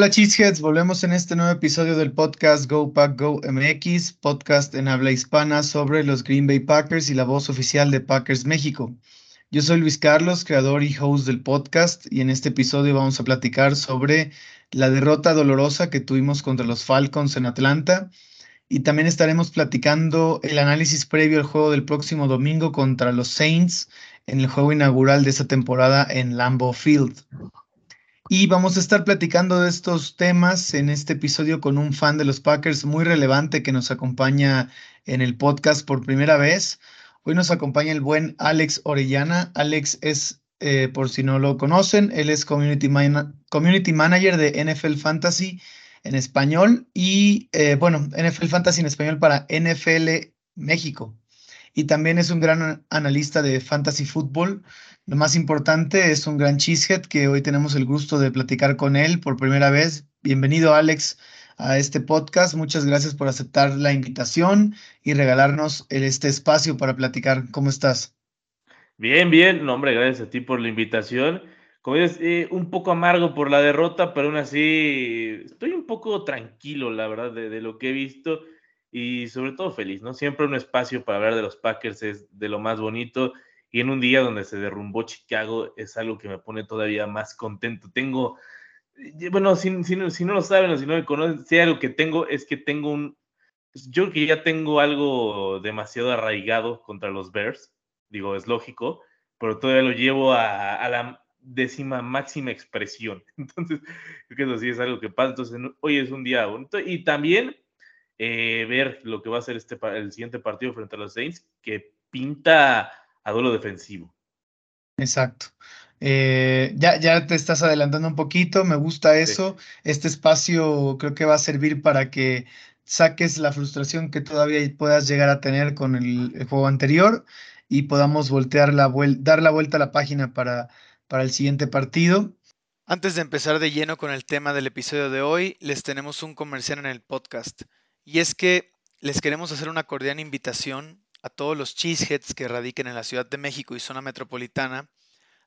Hola Cheeseheads, volvemos en este nuevo episodio del podcast Go Pack Go MX, podcast en habla hispana sobre los Green Bay Packers y la voz oficial de Packers México. Yo soy Luis Carlos, creador y host del podcast, y en este episodio vamos a platicar sobre la derrota dolorosa que tuvimos contra los Falcons en Atlanta, y también estaremos platicando el análisis previo al juego del próximo domingo contra los Saints en el juego inaugural de esta temporada en Lambeau Field. Y vamos a estar platicando de estos temas en este episodio con un fan de los Packers muy relevante que nos acompaña en el podcast por primera vez. Hoy nos acompaña el buen Alex Orellana. Alex es, eh, por si no lo conocen, él es community, Manager de NFL Fantasy en español y, eh, bueno, NFL Fantasy en español para NFL México. Y también es un gran analista de fantasy fútbol lo más importante es un gran cheesehead que hoy tenemos el gusto de platicar con él por primera vez. Bienvenido, Alex, a este podcast. Muchas gracias por aceptar la invitación y regalarnos este espacio para platicar. ¿Cómo estás? Bien, bien. No, hombre, gracias a ti por la invitación. Como dices, eh, un poco amargo por la derrota, pero aún así estoy un poco tranquilo, la verdad, de, de, lo que he visto y sobre todo feliz, ¿no? Siempre un espacio para hablar de los Packers es de lo más bonito y en un día donde se derrumbó Chicago es algo que me pone todavía más contento. Tengo, bueno, si, si, si no lo saben o si no me conocen, si algo que tengo es que tengo un, pues, yo creo que ya tengo algo demasiado arraigado contra los Bears, digo, es lógico, pero todavía lo llevo a, a la décima máxima expresión. Entonces, creo que eso sí es algo que pasa. Entonces, hoy es un día bonito y también eh, ver lo que va a ser este, el siguiente partido frente a los Saints, que pinta a duelo defensivo. Exacto. Eh, ya, ya te estás adelantando un poquito, me gusta eso. Este espacio creo que va a servir para que saques la frustración que todavía puedas llegar a tener con el, juego anterior y podamos voltear la dar la vuelta a la página para, para el siguiente partido. Antes de empezar de lleno con el tema del episodio de hoy, les tenemos un comercial en el podcast. Y es que les queremos hacer una cordial invitación a todos los cheeseheads que radiquen en la Ciudad de México y zona metropolitana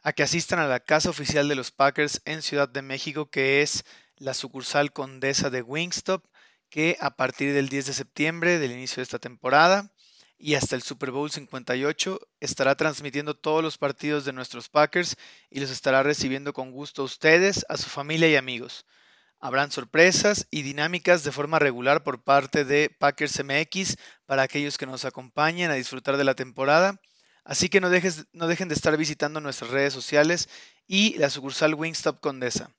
a que asistan a la casa oficial de los Packers en Ciudad de México, que es la sucursal Condesa de Wingstop, que a partir del 10 de septiembre del inicio de esta temporada y hasta el Super Bowl 58 estará transmitiendo todos los partidos de nuestros Packers y los estará recibiendo con gusto a ustedes, a su familia y amigos. Habrán sorpresas y dinámicas de forma regular por parte de Packers MX para aquellos que nos acompañen a disfrutar de la temporada. Así que no, dejes, no dejen de estar visitando nuestras redes sociales y la sucursal Wingstop Condesa.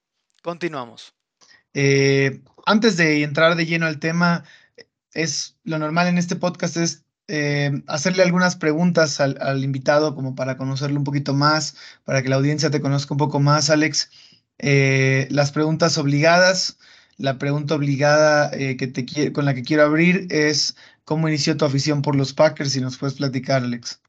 Continuamos. Eh, antes de entrar de lleno al tema, es lo normal en este podcast es eh, hacerle algunas preguntas al, al, invitado como para conocerlo un poquito más, para que la audiencia te conozca un poco más, Alex. Eh, las preguntas obligadas. La pregunta obligada eh, que te, con la que quiero abrir es cómo inició tu afición por los Packers, si nos puedes platicar, Alex.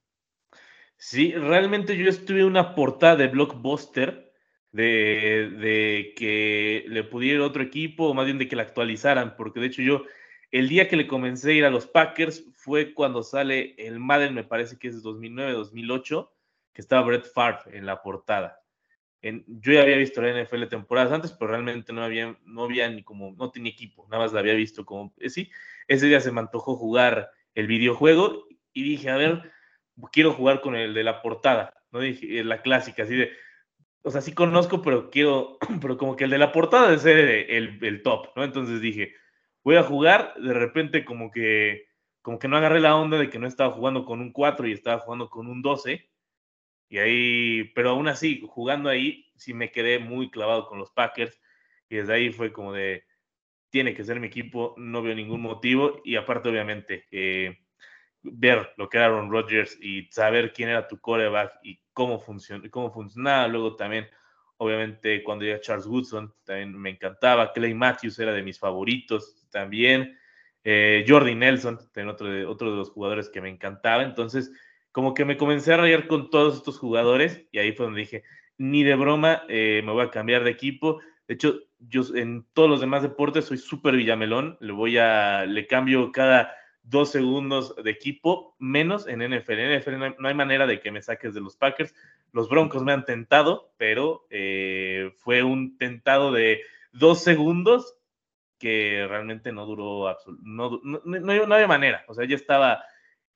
Sí, realmente yo estuve en una portada de Blockbuster de, que le pudiera otro equipo, o más bien de que la actualizaran, porque de hecho yo, el día que le comencé a ir a los Packers fue cuando sale el Madden, me parece que es 2009-2008, que estaba Brett Favre en la portada yo ya había visto la NFL temporadas antes, pero realmente no había, no había ni como, no tenía equipo, nada más la había visto como, eh, sí, ese día se me antojó jugar el videojuego y dije, a ver, quiero jugar con el de la portada, ¿no? Dije, eh, la clásica, así de, o sea, sí conozco, pero quiero, pero como que el de la portada debe ser el, el top, ¿no? Entonces dije, voy a jugar, de repente como que, como que no agarré la onda de que no estaba jugando con un 4 y estaba jugando con un 12, y ahí, pero aún así, jugando ahí, sí me quedé muy clavado con los Packers. Y desde ahí fue como de, tiene que ser mi equipo, no veo ningún motivo. Y aparte, obviamente, eh, ver lo que era Aaron Rodgers y saber quién era tu coreback y cómo, cómo funcionaba. Luego también, obviamente, cuando llega Charles Woodson, también me encantaba. Clay Matthews era de mis favoritos también. Eh, Jordi Nelson, otro de, otro de los jugadores que me encantaba. Entonces, como que me comencé a rayar con todos estos jugadores y ahí fue donde dije, ni de broma eh, me voy a cambiar de equipo. De hecho, yo en todos los demás deportes soy súper villamelón, le voy a, le cambio cada dos segundos de equipo, menos en NFL. En NFL no hay, manera de que me saques de los Packers. Los Broncos me han tentado, pero eh, fue un tentado de, dos segundos que realmente no duró no, no, no, había manera, o sea, ya estaba,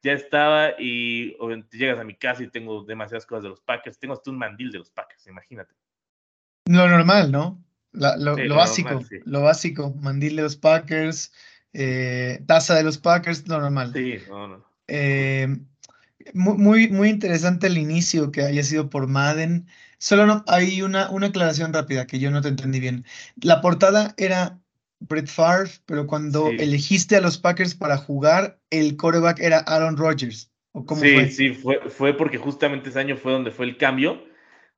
ya estaba y llegas a mi casa y tengo demasiadas cosas de los Packers, tengo hasta un mandil de los Packers, imagínate. Lo normal, ¿no? lo, básico, lo básico, mandil de los Packers, eh, taza de los Packers, lo normal. Sí, no, no. Eh, muy, muy interesante el inicio que haya sido por Madden. Solo no, hay una, una aclaración rápida que yo no te entendí bien. La portada era Brett Favre, pero cuando elegiste a los Packers para jugar, el coreback era Aaron Rodgers. ¿o cómo sí, fue? sí, fue, fue porque justamente ese año fue donde fue el cambio.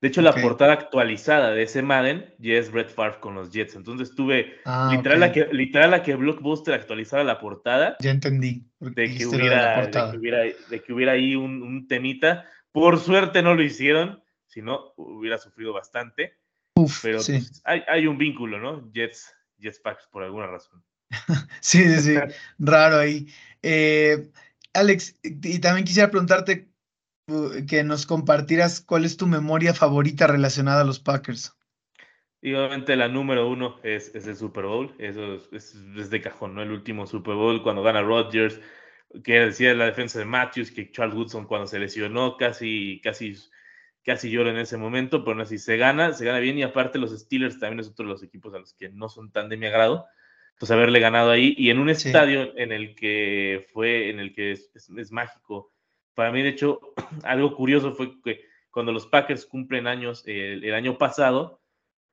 De hecho, la portada actualizada de ese Madden ya es Brett Favre con los Jets. Entonces tuve ah, literal, la que, literal la que Blockbuster actualizara la portada. Ya entendí. De que, hubiera, de que, hubiera, ahí un, temita. Por suerte no lo hicieron, si no hubiera sufrido bastante. pero pues, hay, hay, un vínculo, ¿no? Jets, Jets Packs por alguna razón. sí, sí, sí. Raro ahí. Eh, Alex, y también quisiera preguntarte que nos compartieras cuál es tu memoria favorita relacionada a los Packers. Y obviamente la número uno es, el Super Bowl, eso es, de cajón, ¿no? El último Super Bowl cuando gana Rodgers, que decía la defensa de Matthews, que Charles Woodson cuando se lesionó casi, casi, casi llora en ese momento, pero no así se gana, se gana bien y aparte los Steelers también es otro de los equipos a los que no son tan de mi agrado, pues haberle ganado ahí y en un estadio en el que fue, en el que es mágico para mí, de hecho, algo curioso fue que cuando los Packers cumplen años el, año pasado,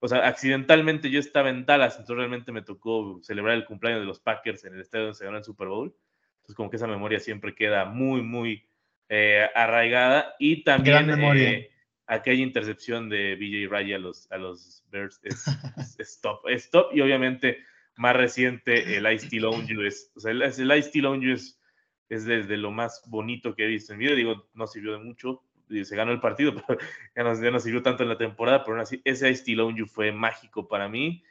o sea, accidentalmente yo estaba en Dallas, entonces realmente me tocó celebrar el cumpleaños de los Packers en el estadio donde se ganó el Super Bowl. Entonces, como que esa memoria siempre queda muy, muy eh, arraigada. Y también eh, aquella intercepción de BJ Ray a los, a los Bears es, stop. stop. Y obviamente, más reciente, el Ice T Lounge es, o sea, el, el Ice Lounge es es desde lo más bonito que he visto en vida. Digo, no sirvió de mucho, se ganó el partido, pero ya no, no sirvió tanto en la temporada, pero aún así, ese estilo You fue mágico para mí.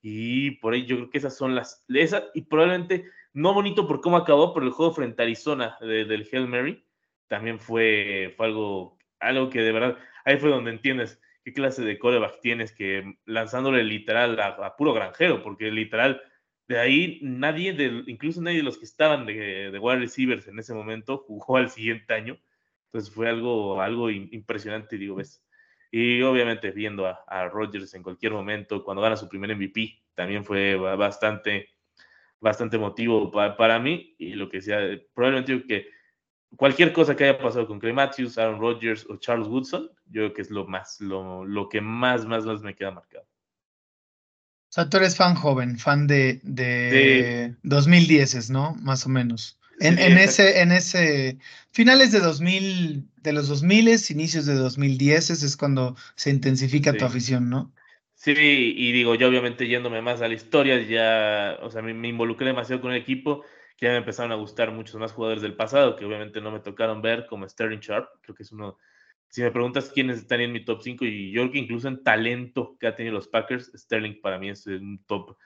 Y por ahí yo creo que esas son las. Esa, y probablemente no bonito por cómo acabó, pero el juego frente a Arizona del Hail Mary también fue, fue algo, algo que de verdad, ahí fue donde entiendes qué clase de coreback tienes que lanzándole literal a puro granjero, porque literal de ahí nadie, de, incluso nadie de los que estaban de, de wide receivers en ese momento jugó al siguiente año. Entonces fue algo, algo impresionante, digo, ves. Y obviamente viendo a, a Rodgers en cualquier momento, cuando gana su primer MVP, también fue bastante, bastante motivo para, para mí. Y lo que sea, probablemente digo que cualquier cosa que haya pasado con Clay Matthews, Aaron Rodgers o Charles Woodson, yo creo que es lo más, lo, lo que más, más, más me queda marcado. O sea, tú eres fan joven, fan de, de 2010, ¿no? Más o menos. En, en ese, en ese, finales de 2000, de los 2000, inicios de 2010 es cuando se intensifica tu afición, ¿no? Sí, y digo, yo obviamente yéndome más a la historia, ya, o sea, me, me, involucré demasiado con el equipo, ya me empezaron a gustar muchos más jugadores del pasado, que obviamente no me tocaron ver, como Sterling Sharp, creo que es uno si me preguntas quiénes están en mi top 5, y yo creo que incluso en talento que ha tenido los Packers, Sterling para mí es un top,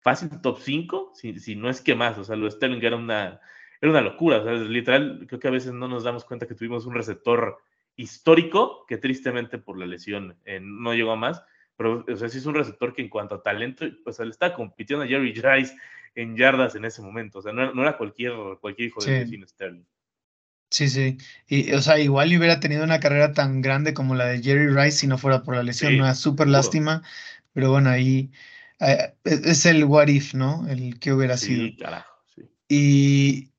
fácil top 5, si, si no es que más, o sea, lo de Sterling era una, era una locura, o sea, literal, creo que a veces no nos damos cuenta que tuvimos un receptor histórico que tristemente por la lesión eh, no llegó a más, pero o sea, sí es un receptor que en cuanto a talento, pues le está compitiendo a Jerry Rice en yardas en ese momento, o sea, no, era cualquier, cualquier hijo de vecino Sterling. Sí, sí. Y, o sea, igual hubiera tenido una carrera tan grande como la de Jerry Rice si no fuera por la lesión, ¿no? Es súper lástima, pero bueno, ahí eh, es el what if, ¿no? El que hubiera sido. Sí, carajo, sí. Y,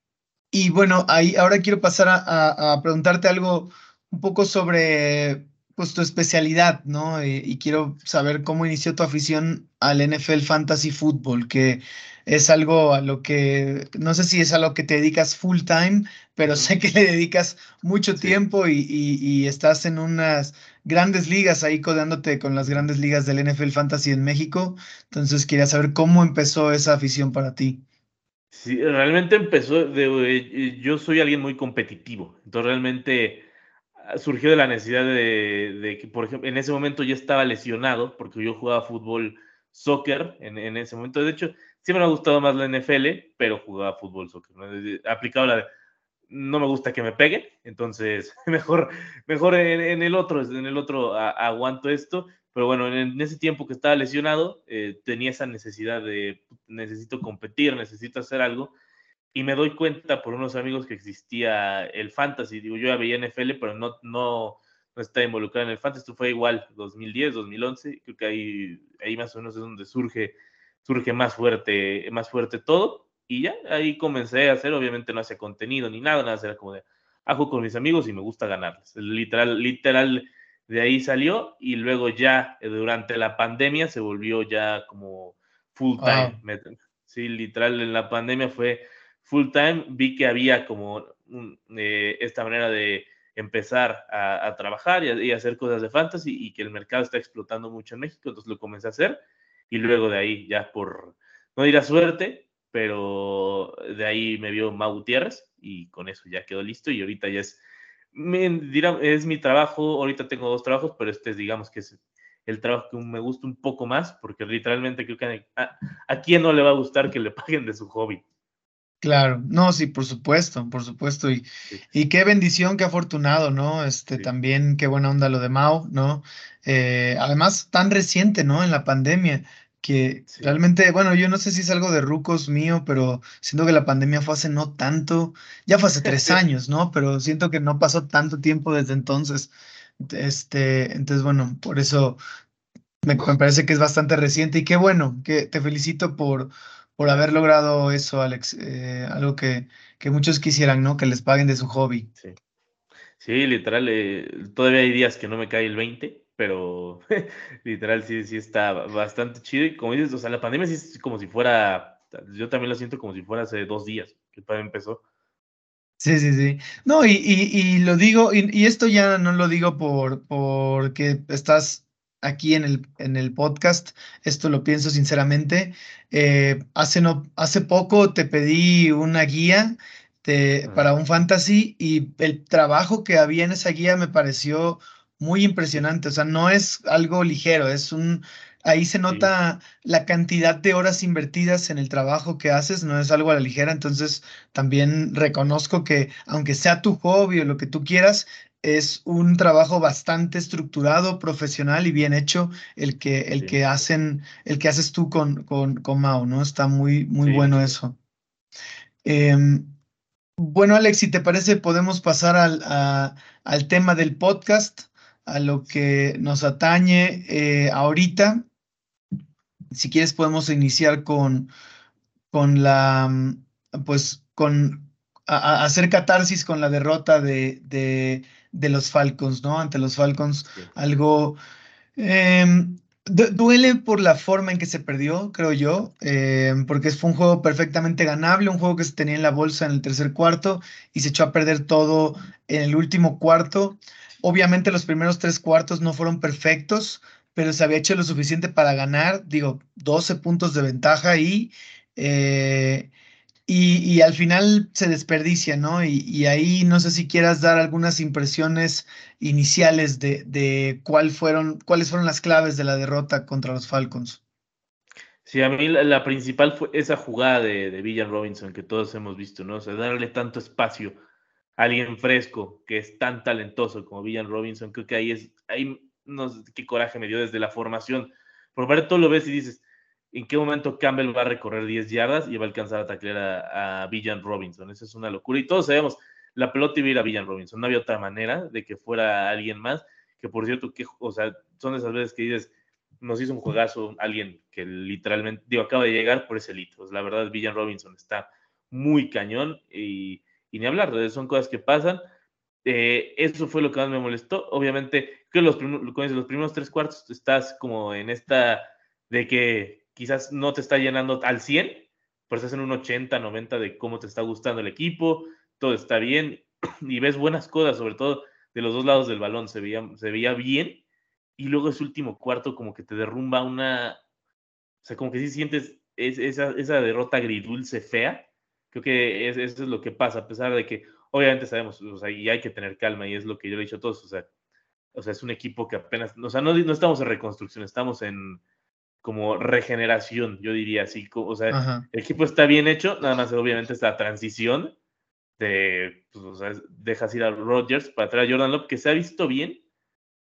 y bueno, ahí ahora quiero pasar a, a, preguntarte algo un poco sobre pues tu especialidad, ¿no? Y, y, quiero saber cómo inició tu afición al NFL Fantasy Football, que es algo a lo que, no sé si es a lo que te dedicas full time, pero sé que le dedicas mucho tiempo y, estás en unas grandes ligas ahí codeándote con las grandes ligas del NFL Fantasy en México. Entonces quería saber cómo empezó esa afición para ti. Sí, realmente empezó, de, eh, yo soy alguien muy competitivo, entonces realmente ah, surgió de la necesidad de, de, que, por ejemplo, en ese momento yo estaba lesionado porque yo jugaba fútbol, soccer en, en ese momento. De hecho, Siempre me ha gustado más la NFL, pero jugaba fútbol, soccer. Aplicado la de, no me gusta que me peguen, entonces mejor, mejor en, el otro, en el otro aguanto esto. pero bueno, en ese tiempo que estaba lesionado, eh, tenía esa necesidad de, necesito competir, necesito hacer algo, y me doy cuenta por unos amigos que existía el fantasy, digo, yo ya veía NFL, pero no, no, no estaba involucrado en el fantasy, esto fue igual, 2010, 2011, creo que ahí, ahí más o menos es donde surge, surge más fuerte, más fuerte todo, y ya ahí comencé a hacer, obviamente no hacía contenido ni nada, nada, era como de, hago con mis amigos y me gusta ganarles, literal, literal, de ahí salió, y luego ya eh, durante la pandemia se volvió ya como full time, sí, literal, en la pandemia fue full time, vi que había como eh, esta manera de empezar a, trabajar y, hacer cosas de fantasy y que el mercado está explotando mucho en México, entonces lo comencé a hacer y luego de ahí ya por, no dirá suerte, pero de ahí me vio Mau Gutiérrez y con eso ya quedó listo y ahorita ya es, es mi trabajo, ahorita tengo dos trabajos, pero este es digamos que es el trabajo que me gusta un poco más porque literalmente creo que a, a quién no le va a gustar que le paguen de su hobby. Claro, no, sí, por supuesto, por supuesto. Y, y qué bendición, qué afortunado, ¿no? Este, también qué buena onda lo de Mao, ¿no? Eh, además, tan reciente, ¿no? En la pandemia, que realmente, bueno, yo no sé si es algo de rucos mío, pero siento que la pandemia fue hace no tanto, ya fue hace tres años, ¿no? Pero siento que no pasó tanto tiempo desde entonces. Este, entonces, bueno, por eso me, me parece que es bastante reciente y qué bueno, que te felicito por por haber logrado eso, Alex. Eh, algo que, que, muchos quisieran, ¿no? Que les paguen de su hobby. Sí, sí literal, eh, todavía hay días que no me cae el 20, pero literal sí, sí está bastante chido. Y como dices, o sea, la pandemia sí es como si fuera, yo también lo siento como si fuera hace dos días que empezó. Sí, sí, sí. No, y, y, y lo digo, y, y, esto ya no lo digo por porque estás aquí en el, en el podcast, esto lo pienso sinceramente. Eh, hace, no, hace poco te pedí una guía para un fantasy y el trabajo que había en esa guía me pareció muy impresionante. O sea, no es algo ligero, es un... Ahí se nota la cantidad de horas invertidas en el trabajo que haces, no es algo a la ligera, entonces también reconozco que aunque sea tu hobby o lo que tú quieras, es un trabajo bastante estructurado, profesional y bien hecho el que, el que hacen, el que haces tú con, con, con Mao, ¿no? Está muy, muy bueno eso. Em, bueno, Alex, si te parece, podemos pasar al, al, tema del podcast, a lo que nos atañe eh, ahorita. Si quieres, podemos iniciar con, con la, pues, con hacer catarsis con la derrota de, de los Falcons, ¿no? Ante los Falcons, algo... Em, duele por la forma en que se perdió, creo yo, em, porque fue un juego perfectamente ganable, un juego que se tenía en la bolsa en el tercer cuarto y se echó a perder todo en el último cuarto. Obviamente los primeros tres cuartos no fueron perfectos, pero se había hecho lo suficiente para ganar, digo, 12 puntos de ventaja y eh, y, al final se desperdicia, ¿no? Y, ahí no sé si quieras dar algunas impresiones iniciales de, de fueron, cuáles fueron las claves de la derrota contra los Falcons. Sí, a mí la, principal fue esa jugada de, de Villan Robinson que todos hemos visto, ¿no? O sea, darle tanto espacio a alguien fresco que es tan talentoso como Villan Robinson, creo que ahí es, ahí no sé qué coraje me dio desde la formación. Todo lo ves y dices, en qué momento Campbell va a recorrer 10 yardas y va a alcanzar a taclear a, Villan Robinson. Esa es una locura. Y todos sabemos, la pelota iba a ir a Villan Robinson. No había otra manera de que fuera alguien más. Que por cierto, o sea, son esas veces que dices, nos hizo un juegazo alguien que literalmente, digo, acaba de llegar por ese lito. la verdad, Villan Robinson está muy cañón y, ni hablar, son cosas que pasan. Eh, eso fue lo que más me molestó. Obviamente, creo que los, los primeros tres cuartos estás como en esta de que quizás no te está llenando al 100, pero estás en un 80, 90 de cómo te está gustando el equipo, todo está bien y ves buenas cosas, sobre todo de los dos lados del balón, se veía, se veía bien y luego ese último cuarto como que te derrumba una, o sea, como que sí sientes esa, esa derrota agridulce fea, creo que eso es lo que pasa, a pesar de que obviamente sabemos, o sea, y hay que tener calma y es lo que yo le he dicho a todos, o sea, o sea, es un equipo que apenas, o sea, no, no estamos en reconstrucción, estamos en, como regeneración, yo diría así. O sea, el equipo está bien hecho, nada más obviamente esta transición de, pues, o sea, dejas ir a Rodgers para traer a Jordan Love, que se ha visto bien,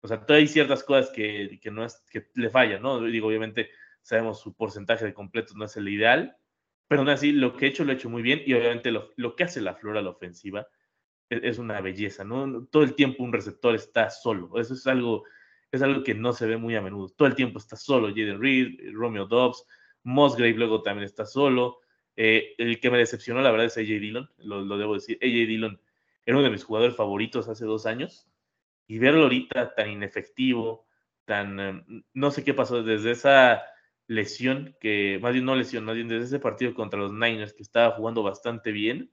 O sea, todavía hay ciertas cosas que, que, no es, que le fallan, ¿no? Digo, obviamente sabemos su porcentaje de completos no es el ideal, pero aún así lo que he hecho lo he hecho muy bien y obviamente lo, lo que hace la flora la ofensiva es, es, una belleza, ¿no? Todo el tiempo un receptor está solo, eso es algo, es algo que no se ve muy a menudo, todo el tiempo está solo, Jaden Reed, Romeo Dobbs, Musgrave luego también está solo, eh, el que me decepcionó la verdad es AJ Dillon, lo, lo debo decir, AJ Dillon era uno de mis jugadores favoritos hace dos años, y verlo ahorita tan inefectivo, tan, em, no sé qué pasó desde esa lesión, que más bien no lesión, más bien desde ese partido contra los Niners, que estaba jugando bastante bien,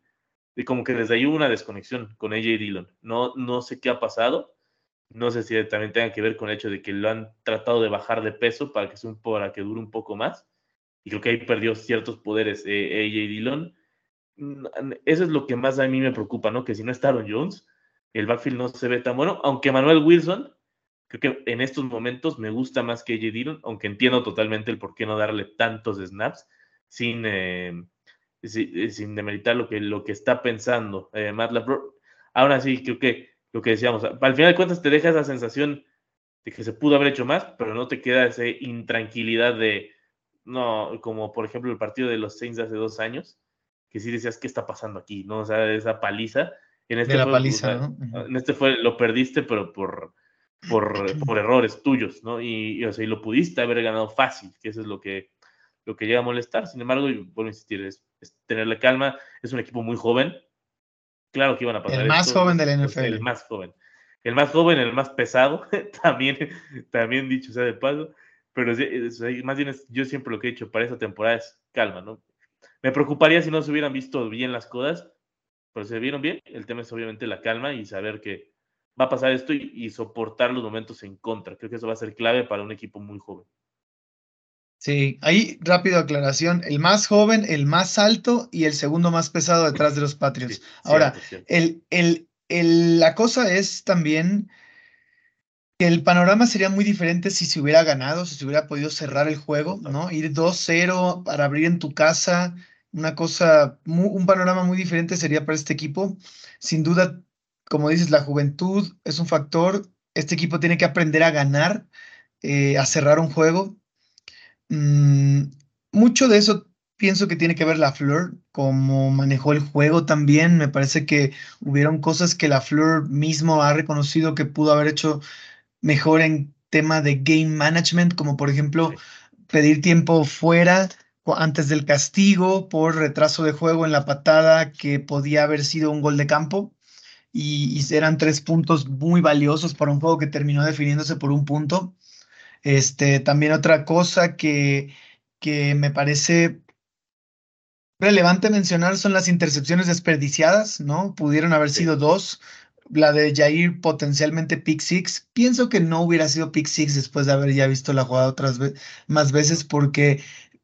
y como que desde ahí hubo una desconexión con AJ Dillon. No, no sé qué ha pasado, no sé si también tenga que ver con el hecho de que lo han tratado de bajar de peso para que, sea para que dure un poco más, y creo que ahí perdió ciertos poderes eh, AJ Dillon. Mm, eso es lo que más a mí me preocupa, ¿no? Que si no está Aaron Jones, el backfield no se ve tan bueno, aunque Manuel Wilson, creo que en estos momentos me gusta más que AJ Dillon, aunque entiendo totalmente el por qué no darle tantos snaps sin, eh, sin, sin, demeritar lo que, lo que está pensando eh, Matt LaFleur. Ahora sí, creo que lo que decíamos, al final de cuentas te deja esa sensación de que se pudo haber hecho más, pero no te queda esa intranquilidad de, no, como por ejemplo el partido de los Saints hace dos años, que sí decías, ¿qué está pasando aquí? ¿No? O sea, esa paliza en este de la fue, paliza, o sea, ¿no? En este fue, lo perdiste, pero por, por, por errores tuyos, ¿no? Y, y, o sea, y lo pudiste haber ganado fácil, que eso es lo que, lo que llega a molestar. Sin embargo, y vuelvo a insistir, es, es, tenerle calma. Es un equipo muy joven. Claro que iban a pasar. El más esto, joven del NFL. El más joven. El más joven, el más pesado, también, también dicho sea de paso. Pero más bien es, yo siempre lo que he dicho para esta temporada es calma, ¿no? Me preocuparía si no se hubieran visto bien las cosas, pero se vieron bien. El tema es obviamente la calma y saber que va a pasar esto y, y, soportar los momentos en contra. Creo que eso va a ser clave para un equipo muy joven. Sí, ahí rápido aclaración, el más joven, el más alto y el segundo más pesado detrás de los Patriots. Sí, Ahora, cierto, cierto. El, el, el, la cosa es también que el panorama sería muy diferente si se hubiera ganado, si se hubiera podido cerrar el juego, ¿no? Ir 2-0 para abrir en tu casa, una cosa, muy, un panorama muy diferente sería para este equipo. Sin duda, como dices, la juventud es un factor. Este equipo tiene que aprender a ganar, eh, a cerrar un juego. Mm, mucho de eso pienso que tiene que ver la Fleur, cómo manejó el juego también. Me parece que hubieron cosas que la Fleur mismo ha reconocido que pudo haber hecho mejor en tema de game management, como por ejemplo pedir tiempo fuera antes del castigo por retraso de juego en la patada que podía haber sido un gol de campo. Y, y, eran tres puntos muy valiosos para un juego que terminó definiéndose por un punto. Este, también otra cosa que, que me parece relevante mencionar son las intercepciones desperdiciadas, ¿no? Pudieron haber sido dos. La de Jair potencialmente pick six. Pienso que no hubiera sido pick six después de haber ya visto la jugada otras ve más veces porque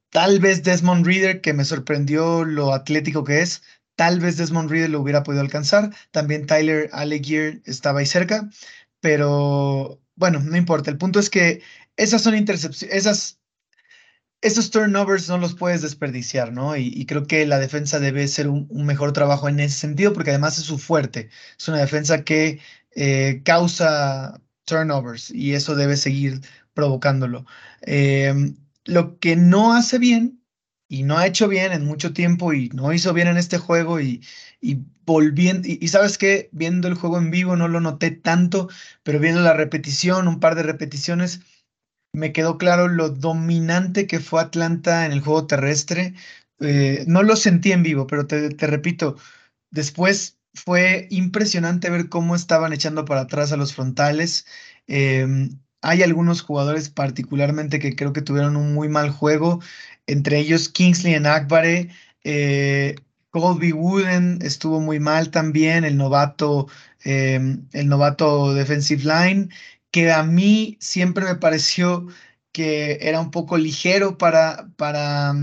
Tal vez Desmond Reader, que me sorprendió lo atlético que es, tal vez Desmond Reader lo hubiera podido alcanzar. También Tyler Allegier estaba ahí cerca, pero bueno, no importa. El punto es que esas son intercepciones, esas, esos turnovers no los puedes desperdiciar, ¿no? Y, y creo que la defensa debe ser un, un, mejor trabajo en ese sentido, porque además es su fuerte. Es una defensa que eh, causa turnovers y eso debe seguir provocándolo. Eh, lo que no hace bien y no ha hecho bien en mucho tiempo y no hizo bien en este juego y, y volviendo, y, y, sabes que viendo el juego en vivo no lo noté tanto, pero viendo la repetición, un par de repeticiones, me quedó claro lo dominante que fue Atlanta en el juego terrestre. Eh, no lo sentí en vivo, pero te, repito, después fue impresionante ver cómo estaban echando para atrás a los frontales. Eh, hay algunos jugadores particularmente que creo que tuvieron un muy mal juego, entre ellos Kingsley en Akbare, eh, Colby Wooden estuvo muy mal también, el novato, eh, el novato defensive line, que a mí siempre me pareció que era un poco ligero para, para,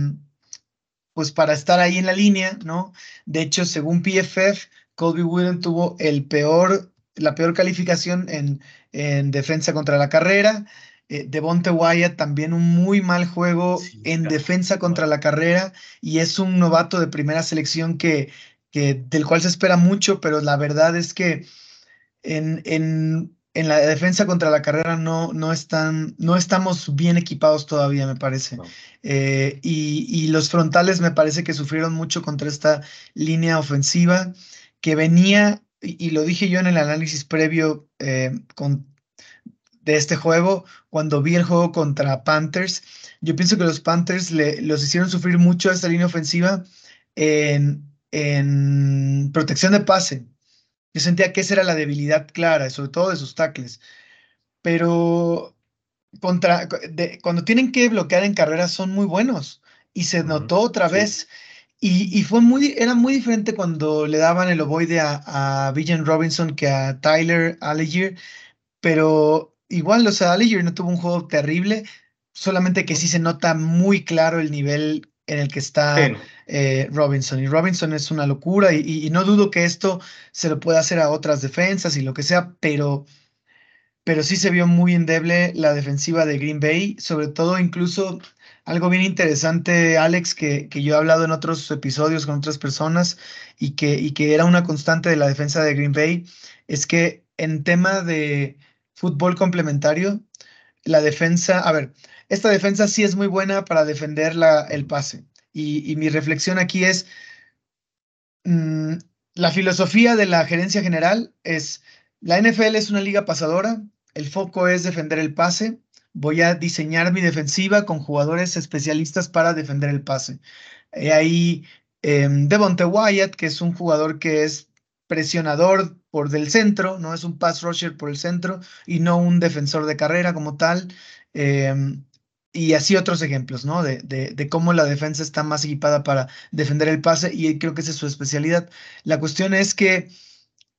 pues para estar ahí en la línea, ¿no? De hecho, según PFF, Colby Wooden tuvo el peor, la peor calificación en, en defensa contra la carrera. Eh, Devonte Wyatt también un muy mal juego sí, en defensa contra la carrera y es un novato de primera selección que, que, del cual se espera mucho, pero la verdad es que en, en en la defensa contra la carrera no, no, están, no estamos bien equipados todavía, me parece. Eh, y, los frontales me parece que sufrieron mucho contra esta línea ofensiva que venía, y, lo dije yo en el análisis previo eh, con, de este juego, cuando vi el juego contra Panthers, yo pienso que los Panthers le, los hicieron sufrir mucho a esta línea ofensiva en, en protección de pase yo sentía que esa era la debilidad clara, sobre todo de sus tackles. Pero contra, cuando tienen que bloquear en carreras son muy buenos. Y se notó otra vez. Y, fue muy, era muy diferente cuando le daban el ovoide a, a Villan Robinson que a Tyler Allegier. Pero igual, o sea, Allegier no tuvo un juego terrible, solamente que sí se nota muy claro el nivel en el que está eh, Robinson. Y Robinson es una locura y, no dudo que esto se lo pueda hacer a otras defensas y lo que sea, pero, pero sí se vio muy endeble la defensiva de Green Bay, sobre todo incluso algo bien interesante, Alex, que, que yo he hablado en otros episodios con otras personas y que, y que era una constante de la defensa de Green Bay, es que en tema de fútbol complementario, la defensa, a ver, esta defensa sí es muy buena para defender el pase. Y, mi reflexión aquí es, mm, la filosofía de la gerencia general es, la NFL es una liga pasadora, el foco es defender el pase, voy a diseñar mi defensiva con jugadores especialistas para defender el pase. Y ahí eh, Devonte Wyatt, que es un jugador que es presionador por del centro, no es un pass rusher por el centro y no un defensor de carrera como tal. Em, y así otros ejemplos, ¿no? De, de, cómo la defensa está más equipada para defender el pase y creo que esa es su especialidad. La cuestión es que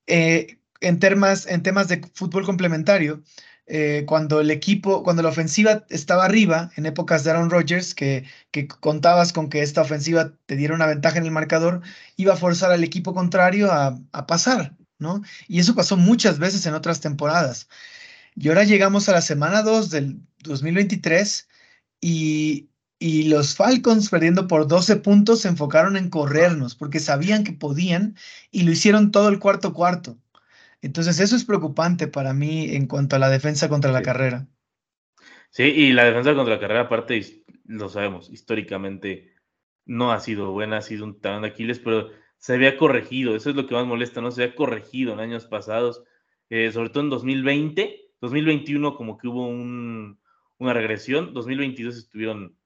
eh, en, temas, en temas de fútbol complementario, eh, cuando el equipo, cuando la ofensiva estaba arriba, en épocas de Aaron Rodgers, que, que contabas con que esta ofensiva te diera una ventaja en el marcador, iba a forzar al equipo contrario a, a pasar, ¿no? Y eso pasó muchas veces en otras temporadas. Y ahora llegamos a la semana 2 del 2023 y, los Falcons, perdiendo por 12 puntos, se enfocaron en corrernos porque sabían que podían y lo hicieron todo el cuarto cuarto. Entonces eso es preocupante para mí en cuanto a la defensa contra la carrera. Sí, y la defensa contra la carrera, aparte, lo sabemos, históricamente no ha sido buena, ha sido un talón de Aquiles, pero se había corregido, eso es lo que más molesta, ¿no? Se había corregido en años pasados, eh, sobre todo en 2020, 2021 como que hubo un, una regresión. 2022 estuvieron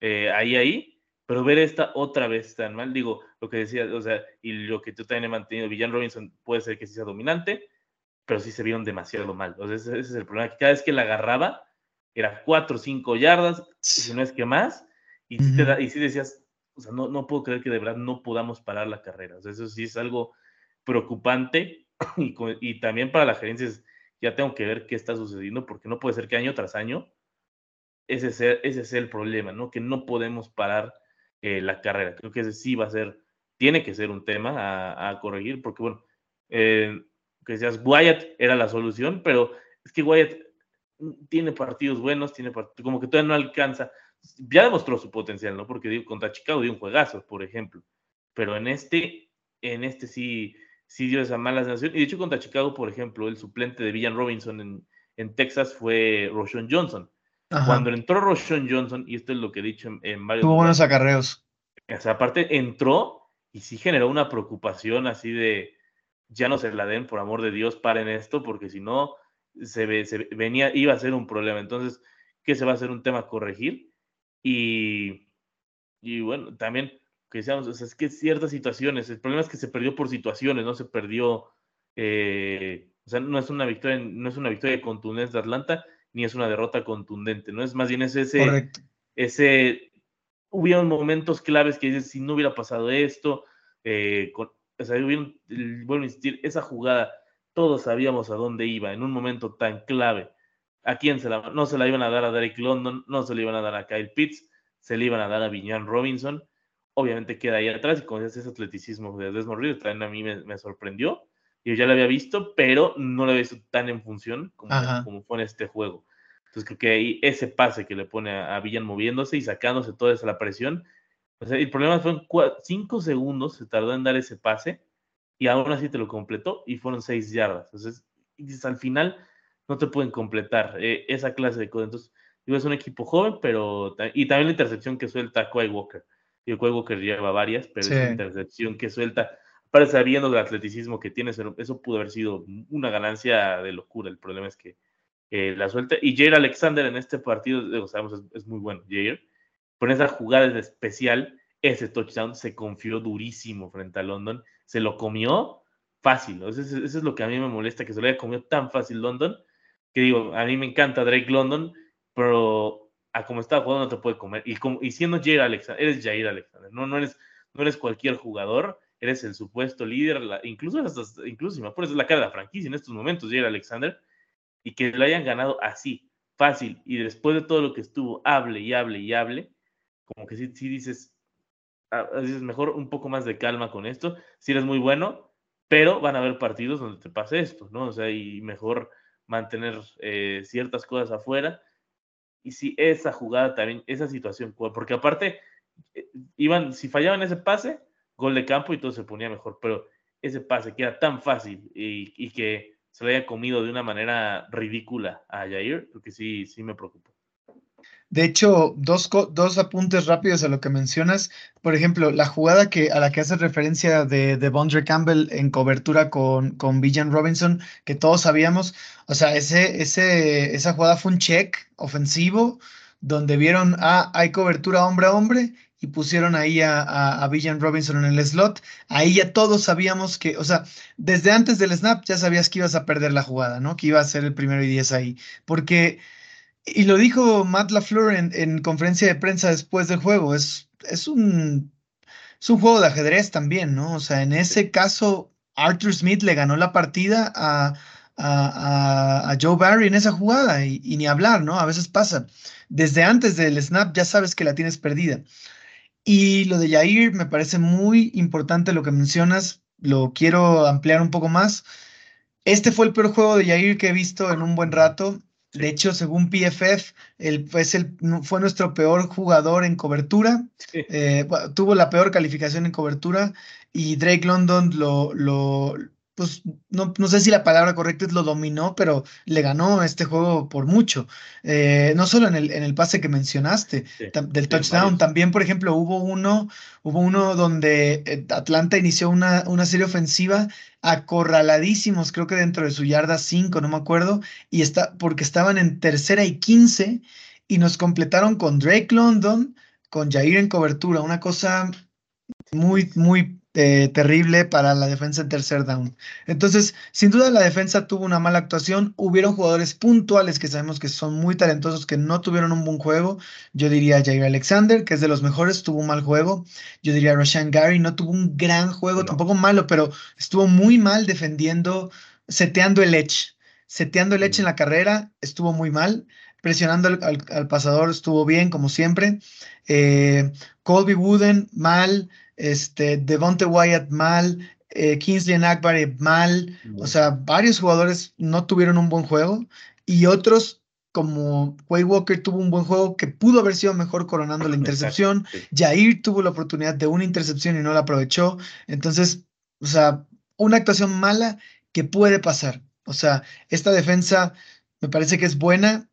eh, ahí, ahí, pero ver esta otra vez tan mal, digo, lo que decía, o sea, y lo que tú también he mantenido, Villan Robinson puede ser que sí sea dominante, pero sí se vieron demasiado mal. O sea, ese, es el problema, que cada vez que la agarraba, era 4 o 5 yardas, si no es que más, y, si te y decías, o sea, no, no puedo creer que de verdad no podamos parar la carrera. O sea, eso sí es algo preocupante y, y también para la gerencia es, ya tengo que ver qué está sucediendo, porque no puede ser que año tras año ese es el, ese es el problema, ¿no? Que no podemos parar eh, la carrera. Creo que ese sí va a ser, tiene que ser un tema a, corregir, porque bueno, eh, que decías, Wyatt era la solución, pero es que Wyatt tiene partidos buenos, tiene como que todavía no alcanza. Ya demostró su potencial, ¿no? Porque contra Chicago dio un juegazo, por ejemplo. Pero en este, en este sí, sí dio esa mala sensación. Y de hecho, contra Chicago, por ejemplo, el suplente de Villan Robinson en, Texas fue Roshan Johnson. Cuando entró Roshan Johnson, y esto es lo que he dicho en, varios. Tuvo buenos acarreos. O sea, aparte entró y sí generó una preocupación así de ya no se la den, por amor de Dios, paren esto, porque si no, se, venía, iba a ser un problema. Entonces, ¿qué se va a hacer un tema a corregir? Y, y bueno, también, que decíamos, o sea, es que ciertas situaciones, el problema es que se perdió por situaciones, no se perdió, eh, o sea, no es una victoria, no es una victoria de contundencia de Atlanta, ni es una derrota contundente, ¿no? Es más bien ese, Correcto. ese, hubieron momentos claves que dices, si no hubiera pasado esto, eh, o sea, hubieron, vuelvo a insistir, esa jugada, todos sabíamos a dónde iba en un momento tan clave. ¿A quién se la, no se la iban a dar a Derek London, no se la iban a dar a Kyle Pitts, se le iban a dar a Viñan Robinson. Obviamente queda ahí atrás y como decías, ese atleticismo de Desmond Reed también a mí me sorprendió yo ya lo había visto, pero no lo había visto tan en función como, como fue en este juego. Entonces creo que ahí ese pase que le pone a, Villan moviéndose y sacándose toda esa la presión. O sea, el problema fue en cinco segundos se tardó en dar ese pase y aún así te lo completó y fueron seis yardas. Entonces, al final no te pueden completar eh, esa clase de cosas. Entonces, digo, es un equipo joven, pero. Y también la intercepción que suelta Kawhi Walker. Y Kawhi Walker lleva varias, pero esa intercepción que suelta, para sabiendo del atleticismo que tiene, eso pudo haber sido una ganancia de locura. El problema es que la suelta. Y Jair Alexander en este partido, sabemos, es, muy bueno. Jair, con esa jugada especial, ese touchdown se confió durísimo frente a London. Se lo comió fácil. Eso es, lo que a mí me molesta, que se lo haya comido tan fácil London que digo, a mí me encanta Drake London, pero a como está jugando no te puede comer. Y, como, y siendo Jair Alexander, eres Jair Alexander, no, no, eres, no eres cualquier jugador, eres el supuesto líder, incluso, incluso si me pones la cara de la franquicia en estos momentos, Jair Alexander, y que lo hayan ganado así, fácil, y después de todo lo que estuvo, hable y hable y hable, como que sí, sí dices, ah, dices, mejor un poco más de calma con esto, si eres muy bueno, pero van a haber partidos donde te pase esto, ¿no? O sea, y mejor mantener eh, ciertas cosas afuera. Y si esa jugada también, esa situación, porque aparte, eh, iban, si fallaban ese pase, gol de campo y todo se ponía mejor, pero ese pase que era tan fácil y, que se lo haya comido de una manera ridícula a Jair, porque sí, sí me preocupa. De hecho, dos, dos apuntes rápidos a lo que mencionas. Por ejemplo, la jugada que, a la que hace referencia de, de Bondre Campbell en cobertura con, con Villan Robinson, que todos sabíamos, o sea, ese, ese, esa jugada fue un check ofensivo donde vieron, ah, hay cobertura hombre a hombre y pusieron ahí a, a, a Villan Robinson en el slot. Ahí ya todos sabíamos que, o sea, desde antes del snap ya sabías que ibas a perder la jugada, ¿no? Que iba a ser el primero y diez ahí. Porque y lo dijo Matt LaFleur en, conferencia de prensa después del juego. Es, es, un, es un juego de ajedrez también, ¿no? O sea, en ese caso, Arthur Smith le ganó la partida a, a, Joe Barry en esa jugada y, ni hablar, ¿no? A veces pasa. Desde antes del snap ya sabes que la tienes perdida. Y lo de Jair me parece muy importante lo que mencionas. Lo quiero ampliar un poco más. Este fue el peor juego de Jair que he visto en un buen rato. De hecho, según PFF, el, pues el, fue nuestro peor jugador en cobertura. Eh, tuvo la peor calificación en cobertura y Drake London lo, lo, pues no, no, sé si la palabra correcta es lo dominó, pero le ganó este juego por mucho. Eh, no solo en el, en el pase que mencionaste, del touchdown, también, por ejemplo, hubo uno, hubo uno donde eh, Atlanta inició una, una serie ofensiva acorraladísimos, creo que dentro de su yarda 5, no me acuerdo, y está, porque estaban en tercera y 15 y nos completaron con Drake London, con Jair en cobertura, una cosa muy, muy eh, terrible para la defensa en tercer down. Entonces, sin duda la defensa tuvo una mala actuación. Hubieron jugadores puntuales que sabemos que son muy talentosos que no tuvieron un buen juego. Yo diría Jair Alexander, que es de los mejores, tuvo un mal juego. Yo diría Rashan Gary, no tuvo un gran juego, tampoco malo, pero estuvo muy mal defendiendo, seteando el edge. Seteando el edge en la carrera, estuvo muy mal presionando al, pasador estuvo bien, como siempre. Eh, Colby Wooden, mal este, Devonte Wyatt mal, eh, Kingsley Akbar mal, o sea, varios jugadores no tuvieron un buen juego y otros como Way Walker tuvo un buen juego que pudo haber sido mejor coronando la intercepción, Jair tuvo la oportunidad de una intercepción y no la aprovechó, entonces, o sea, una actuación mala que puede pasar, o sea, esta defensa me parece que es buena,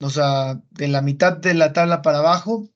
o sea, de la mitad de la tabla para abajo,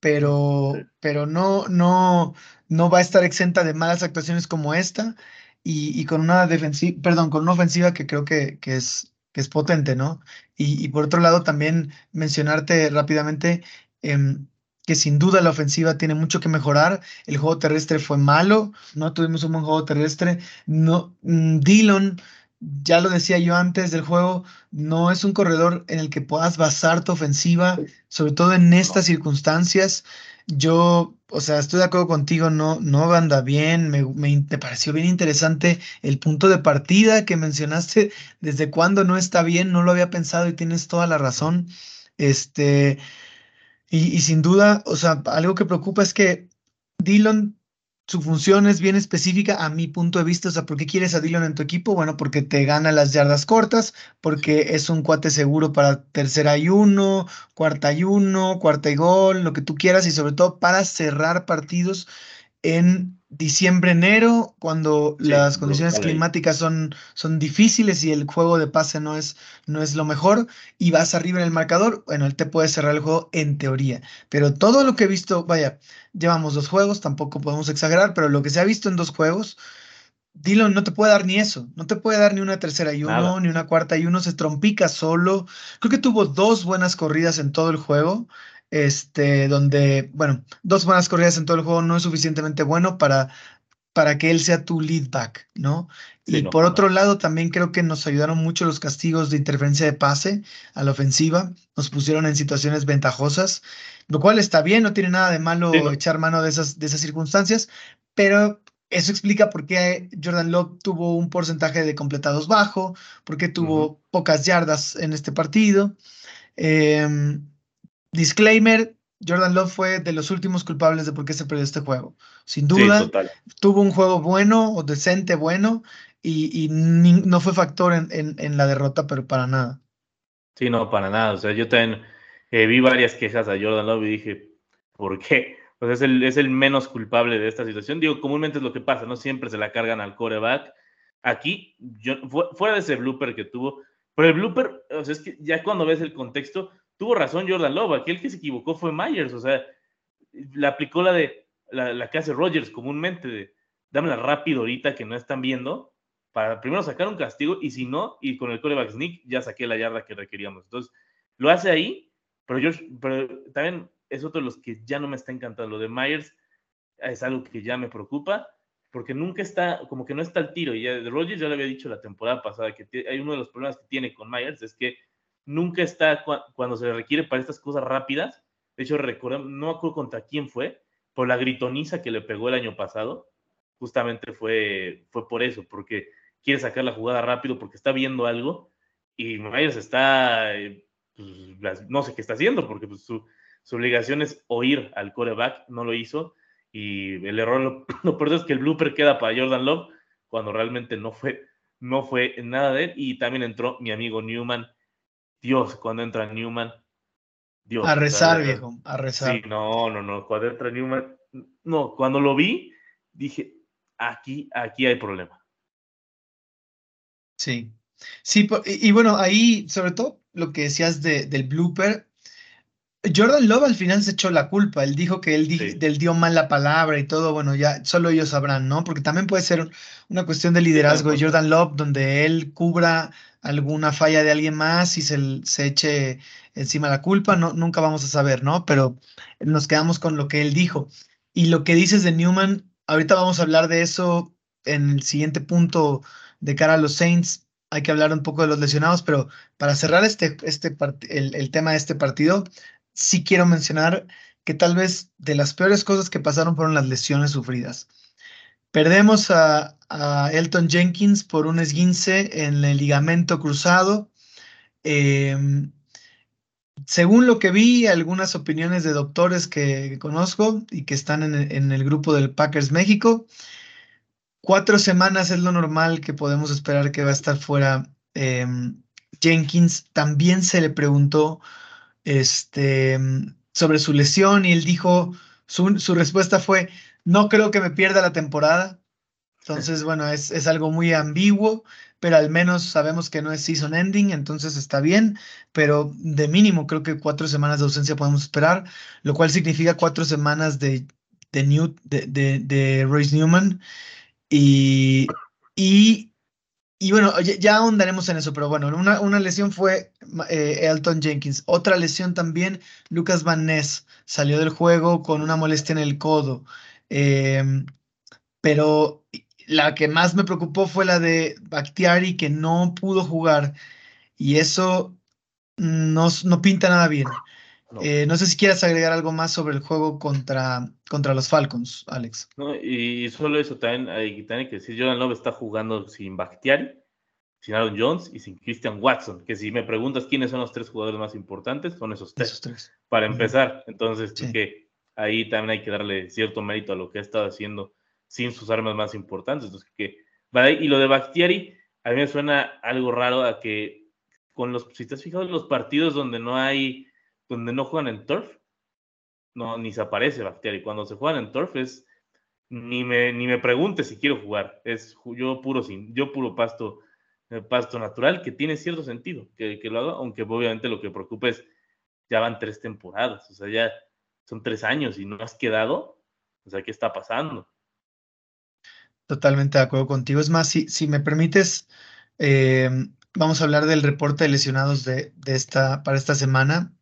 pero, pero no, no, no va a estar exenta de malas actuaciones como esta y, con una defensiva, perdón, con una ofensiva que creo que, que es, que es potente, ¿no? Y, por otro lado, también mencionarte rápidamente em, que sin duda la ofensiva tiene mucho que mejorar. El juego terrestre fue malo, no tuvimos un buen juego terrestre. No, mm, Dillon ya lo decía yo antes del juego, no es un corredor en el que puedas basar tu ofensiva, sobre todo en estas circunstancias. Yo, o sea, estoy de acuerdo contigo, no, no anda bien, me, me, pareció bien interesante el punto de partida que mencionaste, desde cuándo no está bien, no lo había pensado y tienes toda la razón. Este, y, y sin duda, o sea, algo que preocupa es que Dillon su función es bien específica a mi punto de vista. O sea, ¿por qué quieres a Dillon en tu equipo? Bueno, porque te gana las yardas cortas, porque es un cuate seguro para tercera y uno, cuarta y uno, cuarta y gol, lo que tú quieras, y sobre todo para cerrar partidos en diciembre, enero, cuando las condiciones climáticas son, son difíciles y el juego de pase no es, no es lo mejor y vas arriba en el marcador, bueno, él te puede cerrar el juego en teoría. Pero todo lo que he visto, vaya, llevamos dos juegos, tampoco podemos exagerar, pero lo que se ha visto en dos juegos, Dillon no te puede dar ni eso, no te puede dar ni una tercera y uno, ni una cuarta y uno, se trompica solo. Creo que tuvo dos buenas corridas en todo el juego este, donde, bueno, dos buenas corridas en todo el juego no es suficientemente bueno para, para que él sea tu lead back, ¿no? y por otro lado, también creo que nos ayudaron mucho los castigos de interferencia de pase a la ofensiva, nos pusieron en situaciones ventajosas, lo cual está bien, no tiene nada de malo echar mano de esas, de esas circunstancias, pero eso explica por qué Jordan Love tuvo un porcentaje de completados bajo, por qué tuvo pocas yardas en este partido. Eh, Disclaimer, Jordan Love fue de los últimos culpables de por qué se perdió este juego. Sin duda, tuvo un juego bueno o decente bueno y, no fue factor en, la derrota, pero para nada. Sí, no, para nada. O sea, yo también eh, vi varias quejas a Jordan Love y dije, ¿por qué? Pues es el, es el menos culpable de esta situación. Digo, comúnmente es lo que pasa, ¿no? Siempre se la cargan al coreback. Aquí, yo, fuera de ese blooper que tuvo, pero el blooper, o sea, es que ya cuando ves el contexto, tuvo razón Jordan Love, aquel que se equivocó fue Myers, o sea, le aplicó la de la, que hace Rogers comúnmente, de dámela rápido ahorita que no están viendo, para primero sacar un castigo y si no, y con el coreback sneak ya saqué la yarda que requeríamos. Entonces, lo hace ahí, pero yo, pero también es otro de los que ya no me está encantando. Lo de Myers es algo que ya me preocupa, porque nunca está, como que no está al tiro. Y ya, Rogers ya le había dicho la temporada pasada que hay uno de los problemas que tiene con Myers es que nunca está cuando se le requiere para estas cosas rápidas. De hecho, recuerdo, no acuerdo contra quién fue, por la gritoniza que le pegó el año pasado. Justamente fue, fue por eso, porque quiere sacar la jugada rápido porque está viendo algo y Myers está, eh, pues, no sé qué está haciendo, porque pues, su, obligación es oír al coreback, no lo hizo. Y el error, lo, lo peor es que el blooper queda para Jordan Love, cuando realmente no fue, no fue nada de él. Y también entró mi amigo Newman, Dios, cuando entra Newman. Dios. A rezar, viejo, a rezar. Sí, no, no, no. Cuando entra Newman, no, cuando lo vi, dije, aquí, aquí hay problema. Sí. Sí, y, bueno, ahí, sobre todo lo que decías de, del blooper, Jordan Love al final se echó la culpa. Él dijo que él, dio mal la palabra y todo. Bueno, ya solo ellos sabrán, ¿no? Porque también puede ser una cuestión de liderazgo de Jordan Love, donde él cubra alguna falla de alguien más y se, se eche encima la culpa. No, nunca vamos a saber, ¿no? Pero nos quedamos con lo que él dijo. Y lo que dices de Newman, ahorita vamos a hablar de eso en el siguiente punto de cara a los Saints. Hay que hablar un poco de los lesionados, pero para cerrar este, este el, el tema de este partido, sí quiero mencionar que tal vez de las peores cosas que pasaron fueron las lesiones sufridas. Perdemos a, Elton Jenkins por un esguince en el ligamento cruzado. Em, según lo que vi, algunas opiniones de doctores que, conozco y que están en, el grupo del Packers México, cuatro semanas es lo normal que podemos esperar que va a estar fuera em, Jenkins. También se le preguntó este, sobre su lesión y él dijo, su, respuesta fue, no creo que me pierda la temporada. Entonces, bueno, es, es, algo muy ambiguo, pero al menos sabemos que no es season ending, entonces está bien, pero de mínimo creo que cuatro semanas de ausencia podemos esperar, lo cual significa cuatro semanas de, de, New, de, de, de Royce Newman. Y, y y bueno, ya, ahondaremos en eso, pero bueno, una, una lesión fue eh, Elton Jenkins. Otra lesión también, Lucas Van Ness salió del juego con una molestia en el codo. Em, pero la que más me preocupó fue la de Bakhtiari, que no pudo jugar. Y eso no, no pinta nada bien. Eh, no. sé si quieras agregar algo más sobre el juego contra, contra los Falcons, Alex. No, y solo eso también hay, que decir, Jordan Love está jugando sin Bakhtiari, sin Aaron Jones y sin Christian Watson, que si me preguntas quiénes son los tres jugadores más importantes, son esos tres. Para empezar, entonces que ahí también hay que darle cierto mérito a lo que ha estado haciendo sin sus armas más importantes. Entonces, que, y lo de Bakhtiari, a mí me suena algo raro a que con los, si te has fijado en los partidos donde no hay donde no juegan en turf, no, ni se aparece Bactiari. Cuando se juegan en turf es ni me, ni me pregunte si quiero jugar. Es yo puro, sin, yo puro pasto, eh, pasto natural, que tiene cierto sentido que, que lo haga, aunque obviamente lo que preocupa es, ya van tres temporadas, o sea, ya son tres años y no has quedado, o sea, ¿qué está pasando? Totalmente de acuerdo contigo. Es más, si, si me permites, eh, vamos a hablar del reporte de lesionados de, de esta, para esta semana.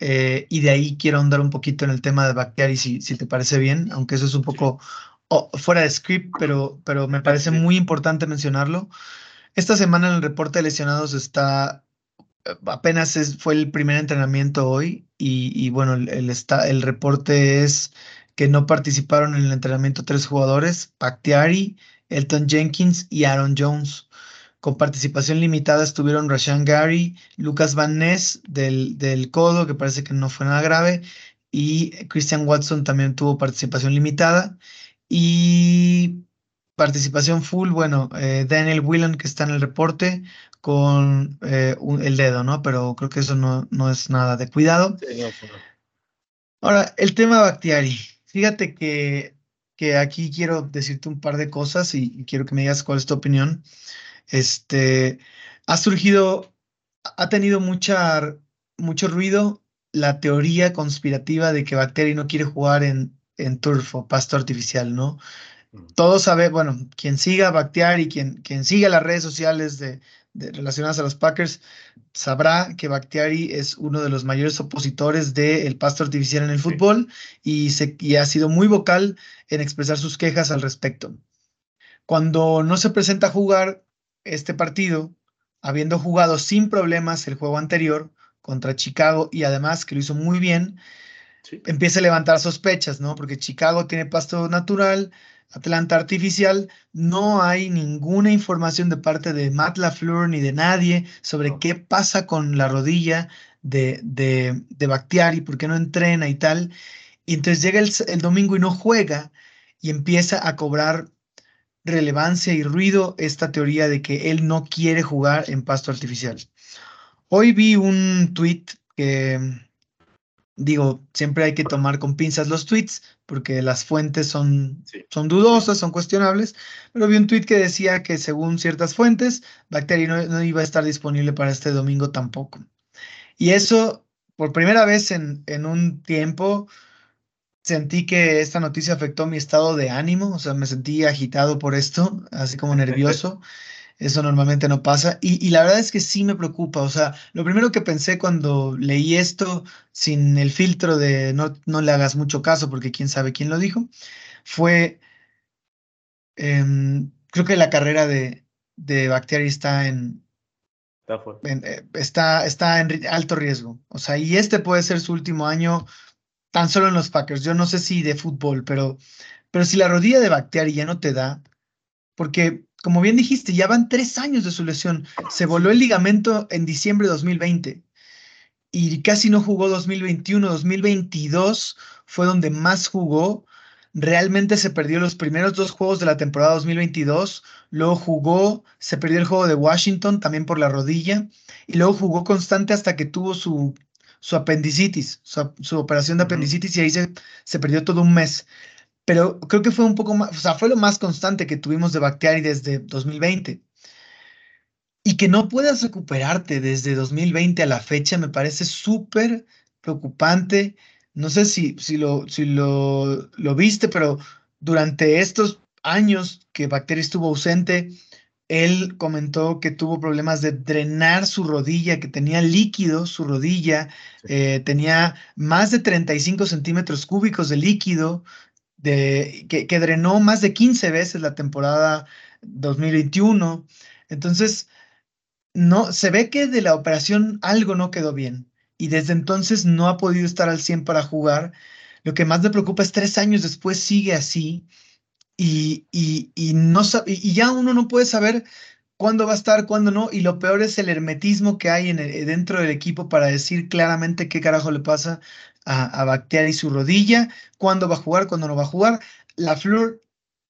Eh, y de ahí quiero ahondar un poquito en el tema de Bakhtiari, si, si te parece bien, aunque eso es un poco fuera de script, pero, pero me parece muy importante mencionarlo. Esta semana en el reporte de lesionados está, apenas fue el primer entrenamiento hoy y, bueno, el, está, el reporte es que no participaron en el entrenamiento tres jugadores, Bakhtiari, Elton Jenkins y Aaron Jones. Con participación limitada estuvieron Rashan Gary, Lucas Van Ness del, del codo, que parece que no fue nada grave, y Christian Watson también tuvo participación limitada. Y participación full, bueno, eh, Daniel Whelan, que está en el reporte, con eh, el dedo, ¿no? Pero creo que eso no, no es nada de cuidado. Ahora, el tema Bactiari. Fíjate que, que aquí quiero decirte un par de cosas y quiero que me digas cuál es tu opinión. Este, ha surgido, ha tenido mucha, mucho ruido la teoría conspirativa de que Bacteri no quiere jugar en, en turf o pasto artificial, ¿no? Mm. Todos saben, bueno, quien siga Bactiari, quien, quien siga las redes sociales de, relacionadas a los Packers, sabrá que Bactiari es uno de los mayores opositores del pasto artificial en el fútbol y, se, y ha sido muy vocal en expresar sus quejas al respecto. Cuando no se presenta a jugar, este partido, habiendo jugado sin problemas el juego anterior contra Chicago y además que lo hizo muy bien, empieza a levantar sospechas, ¿no? Porque Chicago tiene pasto natural, Atlanta artificial, no hay ninguna información de parte de Matt LaFleur ni de nadie sobre qué pasa con la rodilla de, de, de Bakhtiari, por qué no entrena y tal. Y entonces llega el, el domingo y no juega y empieza a cobrar relevancia y ruido esta teoría de que él no quiere jugar en pasto artificial. Hoy vi un tweet que, digo, siempre hay que tomar con pinzas los tweets porque las fuentes son, son dudosas, son cuestionables, pero vi un tweet que decía que según ciertas fuentes, Bacteri no, no iba a estar disponible para este domingo tampoco. Y eso, por primera vez en, en un tiempo, sentí que esta noticia afectó mi estado de ánimo, o sea, me sentí agitado por esto, así como nervioso. Eso normalmente no pasa. Y, la verdad es que sí me preocupa. O sea, lo primero que pensé cuando leí esto, sin el filtro de no, no le hagas mucho caso porque quién sabe quién lo dijo, fue, em, creo que la carrera de, de Bactiari está en, eh, está, está en alto riesgo. O sea, y este puede ser su último año tan solo en los Packers. Yo no sé si de fútbol, pero, pero si la rodilla de Bactiari ya no te da, porque como bien dijiste, ya van tres años de su lesión. Se voló el ligamento en diciembre de 2020 y casi no jugó 2021. 2022 fue donde más jugó. Realmente se perdió los primeros dos juegos de la temporada 2022. Luego jugó, se perdió el juego de Washington también por la rodilla. Y luego jugó constante hasta que tuvo su su apendicitis, su, operación de apendicitis y ahí se, se, perdió todo un mes. Pero creo que fue un poco más, o sea, fue lo más constante que tuvimos de Bactiari desde 2020. Y que no puedas recuperarte desde 2020 a la fecha me parece súper preocupante. No sé si, si, lo, si lo, lo viste, pero durante estos años que Bactiari estuvo ausente, él comentó que tuvo problemas de drenar su rodilla, que tenía líquido su rodilla, eh, tenía más de 35 centímetros cúbicos de líquido, de, que, drenó más de 15 veces la temporada 2021. Entonces, no, se ve que de la operación algo no quedó bien y desde entonces no ha podido estar al 100 para jugar. Lo que más me preocupa es tres años después sigue así y, y, no, y ya uno no puede saber cuándo va a estar, cuándo no, y lo peor es el hermetismo que hay en dentro del equipo para decir claramente qué carajo le pasa a, a su rodilla, cuándo va a jugar, cuándo no va a jugar. La Flor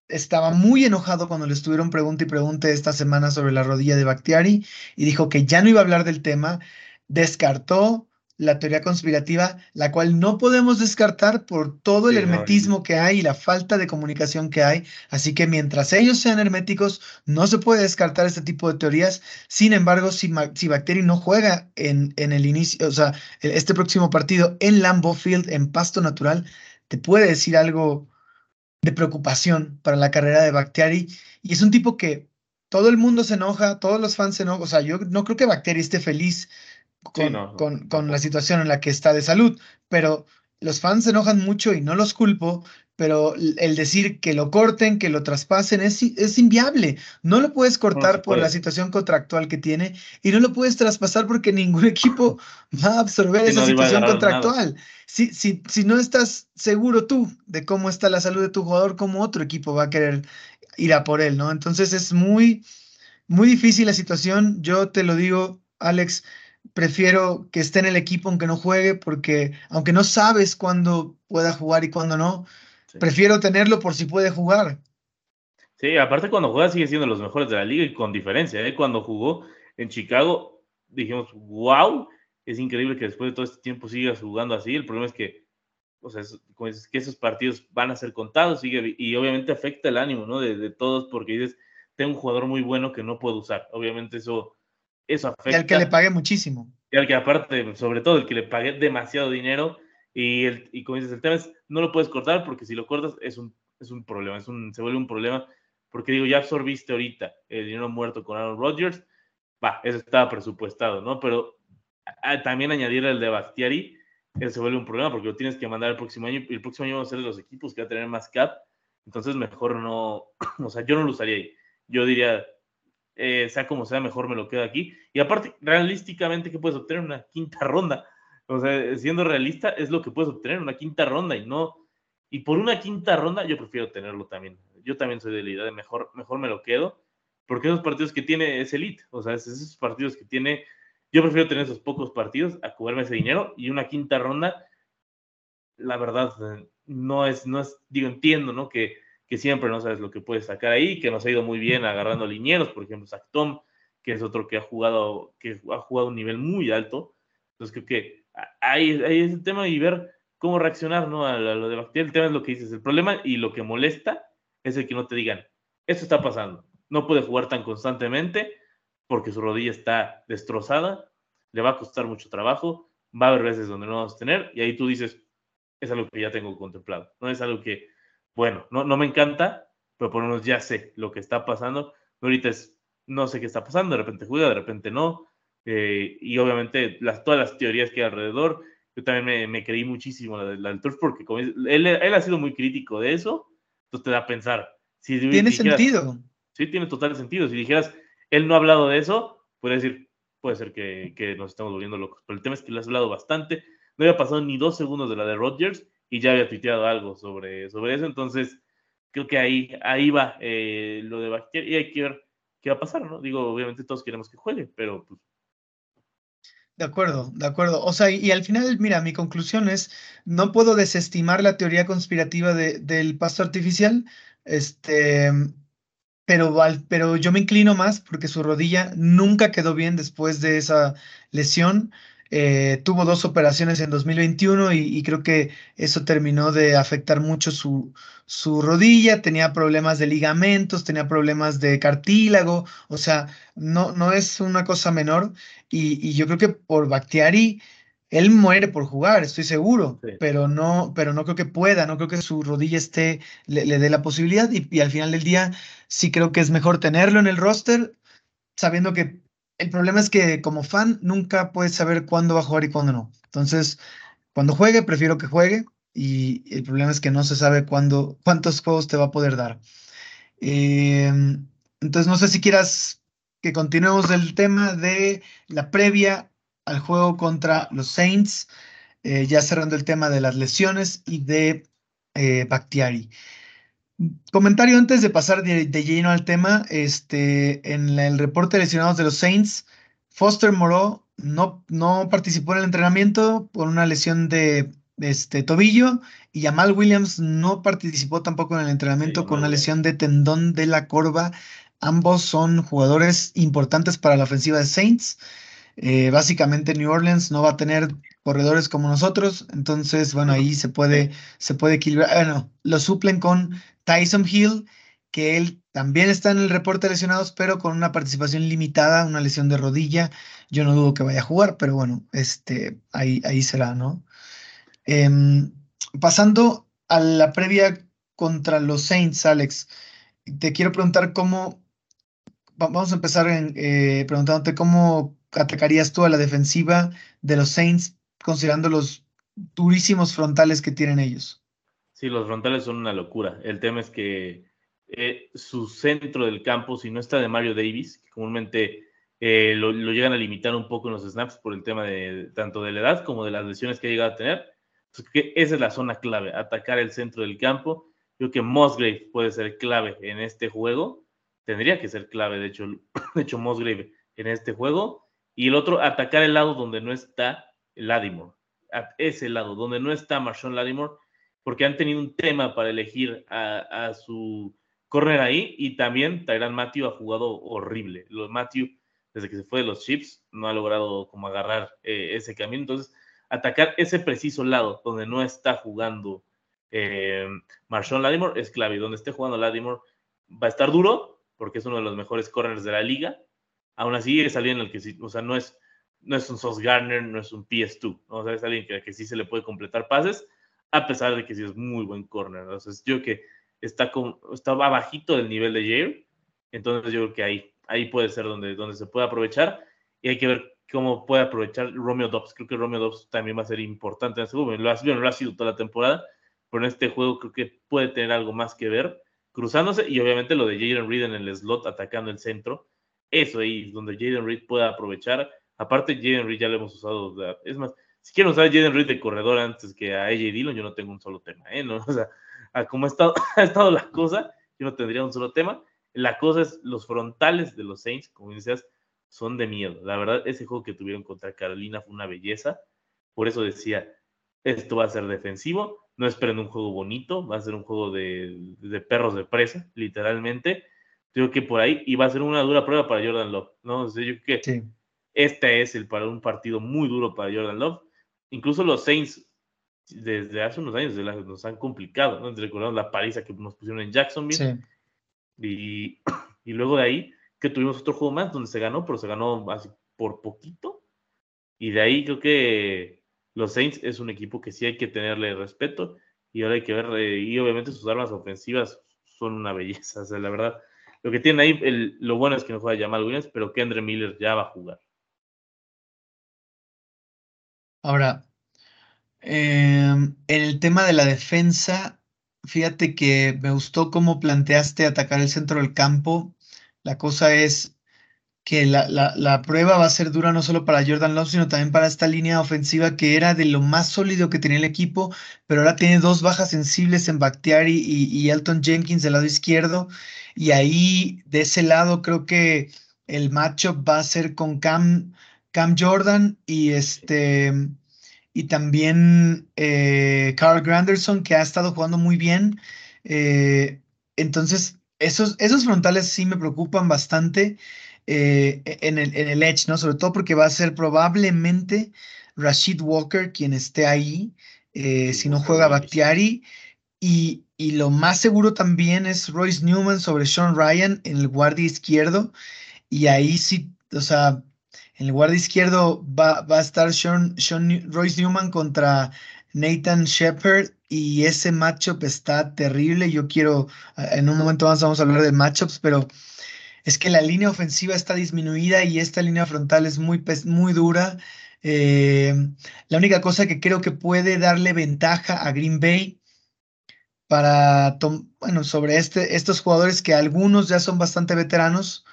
estaba muy enojado cuando le estuvieron pregunta y pregunta esta semana sobre la rodilla de Bactiari y dijo que ya no iba a hablar del tema, descartó la teoría conspirativa, la cual no podemos descartar por todo el hermetismo que hay y la falta de comunicación que hay. Así que mientras ellos sean herméticos, no se puede descartar este tipo de teorías. Sin embargo, si, si Bacteri no juega en, en el inicio, o sea, este próximo partido en Lambeau Field, en pasto natural, te puede decir algo de preocupación para la carrera de Bactiari. Y es un tipo que todo el mundo se enoja, todos los fans se enojan. O sea, yo no creo que Bacteri esté feliz con, con, la situación en la que está de salud, pero los fans se enojan mucho y no los culpo, pero el decir que lo corten, que lo traspasen, es, es inviable. No lo puedes cortar por la situación contractual que tiene y no lo puedes traspasar porque ningún equipo va a absorber esa situación contractual. Si, si, si no estás seguro tú de cómo está la salud de tu jugador, ¿cómo otro equipo va a querer ir a por él? ¿no? Entonces es muy, muy difícil la situación. Yo te lo digo, Alex, prefiero que esté en el equipo aunque no juegue, porque aunque no sabes cuándo pueda jugar y cuándo no, prefiero tenerlo por si puede jugar. Sí, aparte cuando juega sigue siendo los mejores de la liga y con diferencia. ¿eh? Cuando jugó en Chicago dijimos, wow, es increíble que después de todo este tiempo sigas jugando así. El problema es que, o sea, que esos partidos van a ser contados y obviamente afecta el ánimo ¿no? de, de todos porque dices, tengo un jugador muy bueno que no puedo usar. Obviamente eso eso afecta. Y al que le pague muchísimo. Y al que aparte, sobre todo, el que le pague demasiado dinero. Y, el, y como dices, el tema es, no lo puedes cortar porque si lo cortas es un, es un problema, es un, se vuelve un problema. Porque digo, ya absorbiste ahorita el dinero muerto con Aaron Rodgers. Va, eso estaba presupuestado, ¿no? Pero también añadir el de Bastiari, eso se vuelve un problema porque lo tienes que mandar el próximo año. Y el próximo año van a ser los equipos que va a tener más cap. Entonces, mejor no, o sea, yo no lo usaría ahí. Yo diría, eh, sea como sea, mejor me lo quedo aquí. Y aparte, realísticamente, ¿qué puedes obtener? Una quinta ronda. O sea, siendo realista, es lo que puedes obtener, una quinta ronda y no. Y por una quinta ronda, yo prefiero tenerlo también. Yo también soy de la idea de mejor, mejor me lo quedo, porque esos partidos que tiene es elite. O sea, esos partidos que tiene. Yo prefiero tener esos pocos partidos a cobrarme ese dinero y una quinta ronda, la verdad, no es, no es, digo, entiendo, ¿no? Que que siempre no sabes lo que puedes sacar ahí, que nos ha ido muy bien agarrando linieros, por ejemplo, Tom, que es otro que ha jugado, que ha jugado un nivel muy alto. Entonces creo que ahí, ahí es el tema y ver cómo reaccionar ¿no? a, lo de Bactier. El tema es lo que dices, el problema y lo que molesta es el que no te digan, esto está pasando, no puede jugar tan constantemente porque su rodilla está destrozada, le va a costar mucho trabajo, va a haber veces donde no vamos a tener y ahí tú dices, es algo que ya tengo contemplado, no es algo que bueno, no, no me encanta, pero por lo menos ya sé lo que está pasando. Ahorita es, no sé qué está pasando, de repente juega, de repente no. Eh, y obviamente las, todas las teorías que hay alrededor. Yo también me, creí muchísimo la, del Turf porque como él, él, ha sido muy crítico de eso, entonces te da a pensar. Si tiene sentido. Sí, tiene total sentido. Si dijeras, él no ha hablado de eso, puede decir, puede ser que, que nos estamos volviendo locos. Pero el tema es que lo has hablado bastante. No había pasado ni dos segundos de la de Rodgers y ya había tuiteado algo sobre, sobre eso, entonces creo que ahí, ahí va eh, lo de Bactier y hay que ver qué va a pasar, ¿no? Digo, obviamente todos queremos que juegue, pero pues... De acuerdo, de acuerdo. O sea, y, al final, mira, mi conclusión es, no puedo desestimar la teoría conspirativa de, del pasto artificial, este, pero, pero yo me inclino más porque su rodilla nunca quedó bien después de esa lesión. Eh, tuvo dos operaciones en 2021 y, creo que eso terminó de afectar mucho su, su, rodilla, tenía problemas de ligamentos, tenía problemas de cartílago, o sea, no, no es una cosa menor. Y, yo creo que por Bactiari, él muere por jugar, estoy seguro, pero, no, pero no creo que pueda, no creo que su rodilla esté, le, dé la posibilidad. Y, y al final del día sí creo que es mejor tenerlo en el roster sabiendo que el problema es que como fan nunca puedes saber cuándo va a jugar y cuándo no. Entonces, cuando juegue, prefiero que juegue y el problema es que no se sabe cuándo, cuántos juegos te va a poder dar. Em, entonces, no sé si quieras que continuemos el tema de la previa al juego contra los Saints, eh, ya cerrando el tema de las lesiones y de eh. Comentario antes de pasar de, lleno al tema, este, en el reporte de lesionados de los Saints, Foster Moreau no, no participó en el entrenamiento por una lesión de este, tobillo y Jamal Williams no participó tampoco en el entrenamiento con una lesión de tendón de la corva. Ambos son jugadores importantes para la ofensiva de Saints. Eh, básicamente New Orleans no va a tener corredores como nosotros, entonces, bueno, ahí se puede, se puede equilibrar. Bueno, lo suplen con Tyson Hill, que él también está en el reporte de lesionados, pero con una participación limitada, una lesión de rodilla. Yo no dudo que vaya a jugar, pero bueno, este, ahí, ahí será, ¿no? Em, pasando a la previa contra los Saints, Alex, te quiero preguntar cómo, vamos a empezar eh, preguntándote cómo atacarías tú a la defensiva de los Saints, considerando los durísimos frontales que tienen ellos. Sí, los frontales son una locura. El tema es que eh, su centro del campo, si no está de Mario Davis, que comúnmente eh, lo, llegan a limitar un poco en los snaps por el tema de tanto de la edad como de las lesiones que ha llegado a tener, pues esa es la zona clave, atacar el centro del campo. Creo que Musgrave puede ser clave en este juego, tendría que ser clave, de hecho, de hecho Musgrave en este juego. Y el otro, atacar el lado donde no está Ladimore, a ese lado, donde no está Marshawn Ladimore, porque han tenido un tema para elegir a su corner ahí y también Tyran Matthew ha jugado horrible. Matthew, desde que se fue de los Chips, no ha logrado como agarrar eh, ese camino. Entonces, atacar ese preciso lado donde no está jugando eh, Marshawn Lattimore es clave. Donde esté jugando Lattimore va a estar duro porque es uno de los mejores corners de la liga. Aún así es alguien el que sí, o sea, no es, no es un Sos Garner, no es un PS2, o sea, es alguien que, que sí se le puede completar pases, a pesar de que sí es muy buen corner. Entonces, yo que está, con, está bajito del nivel de Jair. Entonces yo creo que ahí, ahí puede ser donde, donde se puede aprovechar. Y hay que ver cómo puede aprovechar Romeo Dobbs. Creo que Romeo Dobbs también va a ser importante en este juego. Lo ha, lo ha sido toda la temporada, pero en este juego creo que puede tener algo más que ver cruzándose. Y obviamente lo de Jaden Reed en el slot atacando el centro. Eso ahí es donde Jaden Reed puede aprovechar. Aparte, Jaden Reed ya lo hemos usado. Es más, si quieren usar a Jaden Reed de corredor antes que a AJ Dillon, yo no tengo un solo tema. ¿eh? ¿No? O sea, a cómo ha estado, ha estado la cosa, yo no tendría un solo tema. La cosa es los frontales de los Saints, como dices, son de miedo. La verdad, ese juego que tuvieron contra Carolina fue una belleza. Por eso decía, esto va a ser defensivo. No esperen un juego bonito, va a ser un juego de, de perros de presa, literalmente. Creo que por ahí, y va a ser una dura prueba para Jordan Love, ¿no? yo creo que este es el para un partido muy duro para Jordan Love. Incluso los Saints desde hace unos años nos han complicado, ¿no? Recordamos la paliza que nos pusieron en Jacksonville. Y, y, luego de ahí, que tuvimos otro juego más donde se ganó, pero se ganó así por poquito. Y de ahí creo que los Saints es un equipo que sí hay que tenerle respeto. Y ahora hay que ver, eh, y obviamente sus armas ofensivas son una belleza. O sea, la verdad, lo que tiene ahí, el, lo bueno es que no juega Jamal Williams, pero Kendra Miller ya va a jugar. Ahora, en el tema de la defensa, fíjate que me gustó cómo planteaste atacar el centro del campo. La cosa es que la, prueba va a ser dura no solo para Jordan Love, sino también para esta línea ofensiva que era de lo más sólido que tenía el equipo, pero ahora tiene dos bajas sensibles en Bakhtiari y, y Elton Jenkins del lado izquierdo. Y ahí, de ese lado, creo que el matchup va a ser con Cam, Cam Jordan y este y también eh, Carl Granderson, que ha estado jugando muy bien. Eh, entonces, esos, esos frontales sí me preocupan bastante eh, en, el, en el Edge, ¿no? Sobre todo porque va a ser probablemente Rashid Walker quien esté ahí, si no juega Bakhtiari. Y, y, lo más seguro también es Royce Newman sobre Sean Ryan en el guardia izquierdo. Y ahí sí, o sea, en el guardia izquierdo va, a estar Sean, Royce Newman contra Nathan Shepard y ese matchup está terrible. Yo quiero, en un momento más vamos a hablar de matchups, pero es que la línea ofensiva está disminuida y esta línea frontal es muy, muy dura. Eh, la única cosa que creo que puede darle ventaja a Green Bay para, bueno, sobre este, estos jugadores que algunos ya son bastante veteranos,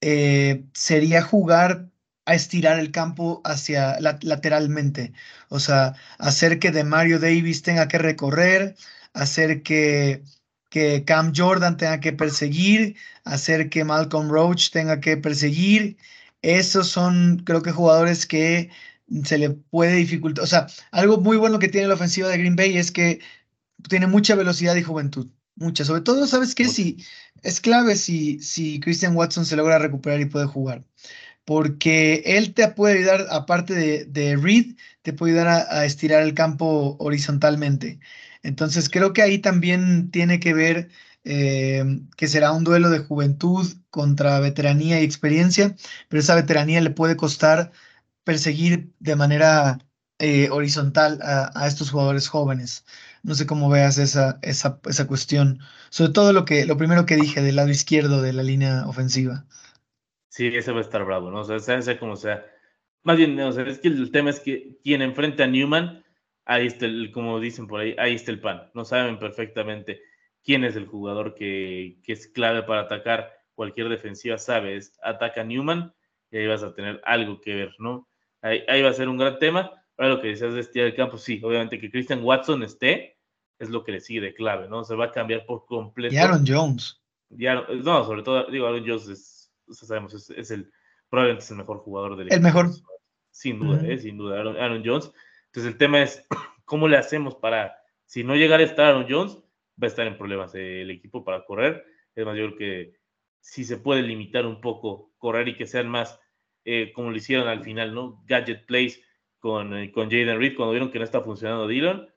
eh, sería jugar a estirar el campo hacia lateralmente. O sea, hacer que de Mario Davis tenga que recorrer, hacer que, que Cam Jordan tenga que perseguir, hacer que Malcolm Roach tenga que perseguir. Esos son, creo que, jugadores que se le puede dificultar. O sea, algo muy bueno que tiene la ofensiva de Green Bay es que tiene mucha velocidad y juventud. Mucha. Sobre todo, ¿sabes qué? Si, es clave si, si Christian Watson se logra recuperar y puede jugar porque él te puede ayudar, aparte de, Reed, te puede ayudar a, estirar el campo horizontalmente. Entonces creo que ahí también tiene que ver eh, que será un duelo de juventud contra veteranía y experiencia, pero esa veteranía le puede costar perseguir de manera eh, horizontal a, estos jugadores jóvenes. No sé cómo veas esa, esa, esa cuestión, sobre todo lo, que, lo primero que dije del lado izquierdo de la línea ofensiva. Sí, ese va a estar bravo, ¿no? O sea, sea, como sea. Más bien, o sea, es que el tema es que quien enfrenta a Newman, ahí está el, como dicen por ahí, ahí está el pan. No saben perfectamente quién es el jugador que, que es clave para atacar cualquier defensiva, sabes, ataca a Newman y ahí vas a tener algo que ver, ¿no? Ahí, ahí va a ser un gran tema. Ahora lo que decías de estirar el campo, sí, obviamente que Christian Watson esté, es lo que le sigue de clave, ¿no? Se va a cambiar por completo. Y Aaron Jones. no, sobre todo, digo, Aaron Jones es sabemos, es, el, probablemente es el mejor jugador del El mejor. Sin duda, eh, sin duda, Aaron, Jones. Entonces el tema es, ¿cómo le hacemos para, si no llegara a estar Aaron Jones, va a estar en problemas el equipo para correr? Es más, yo creo que si se puede limitar un poco correr y que sean más, eh, como lo hicieron al final, ¿no? Gadget plays con, eh, con Jaden Reed, cuando vieron que no está funcionando Dylan,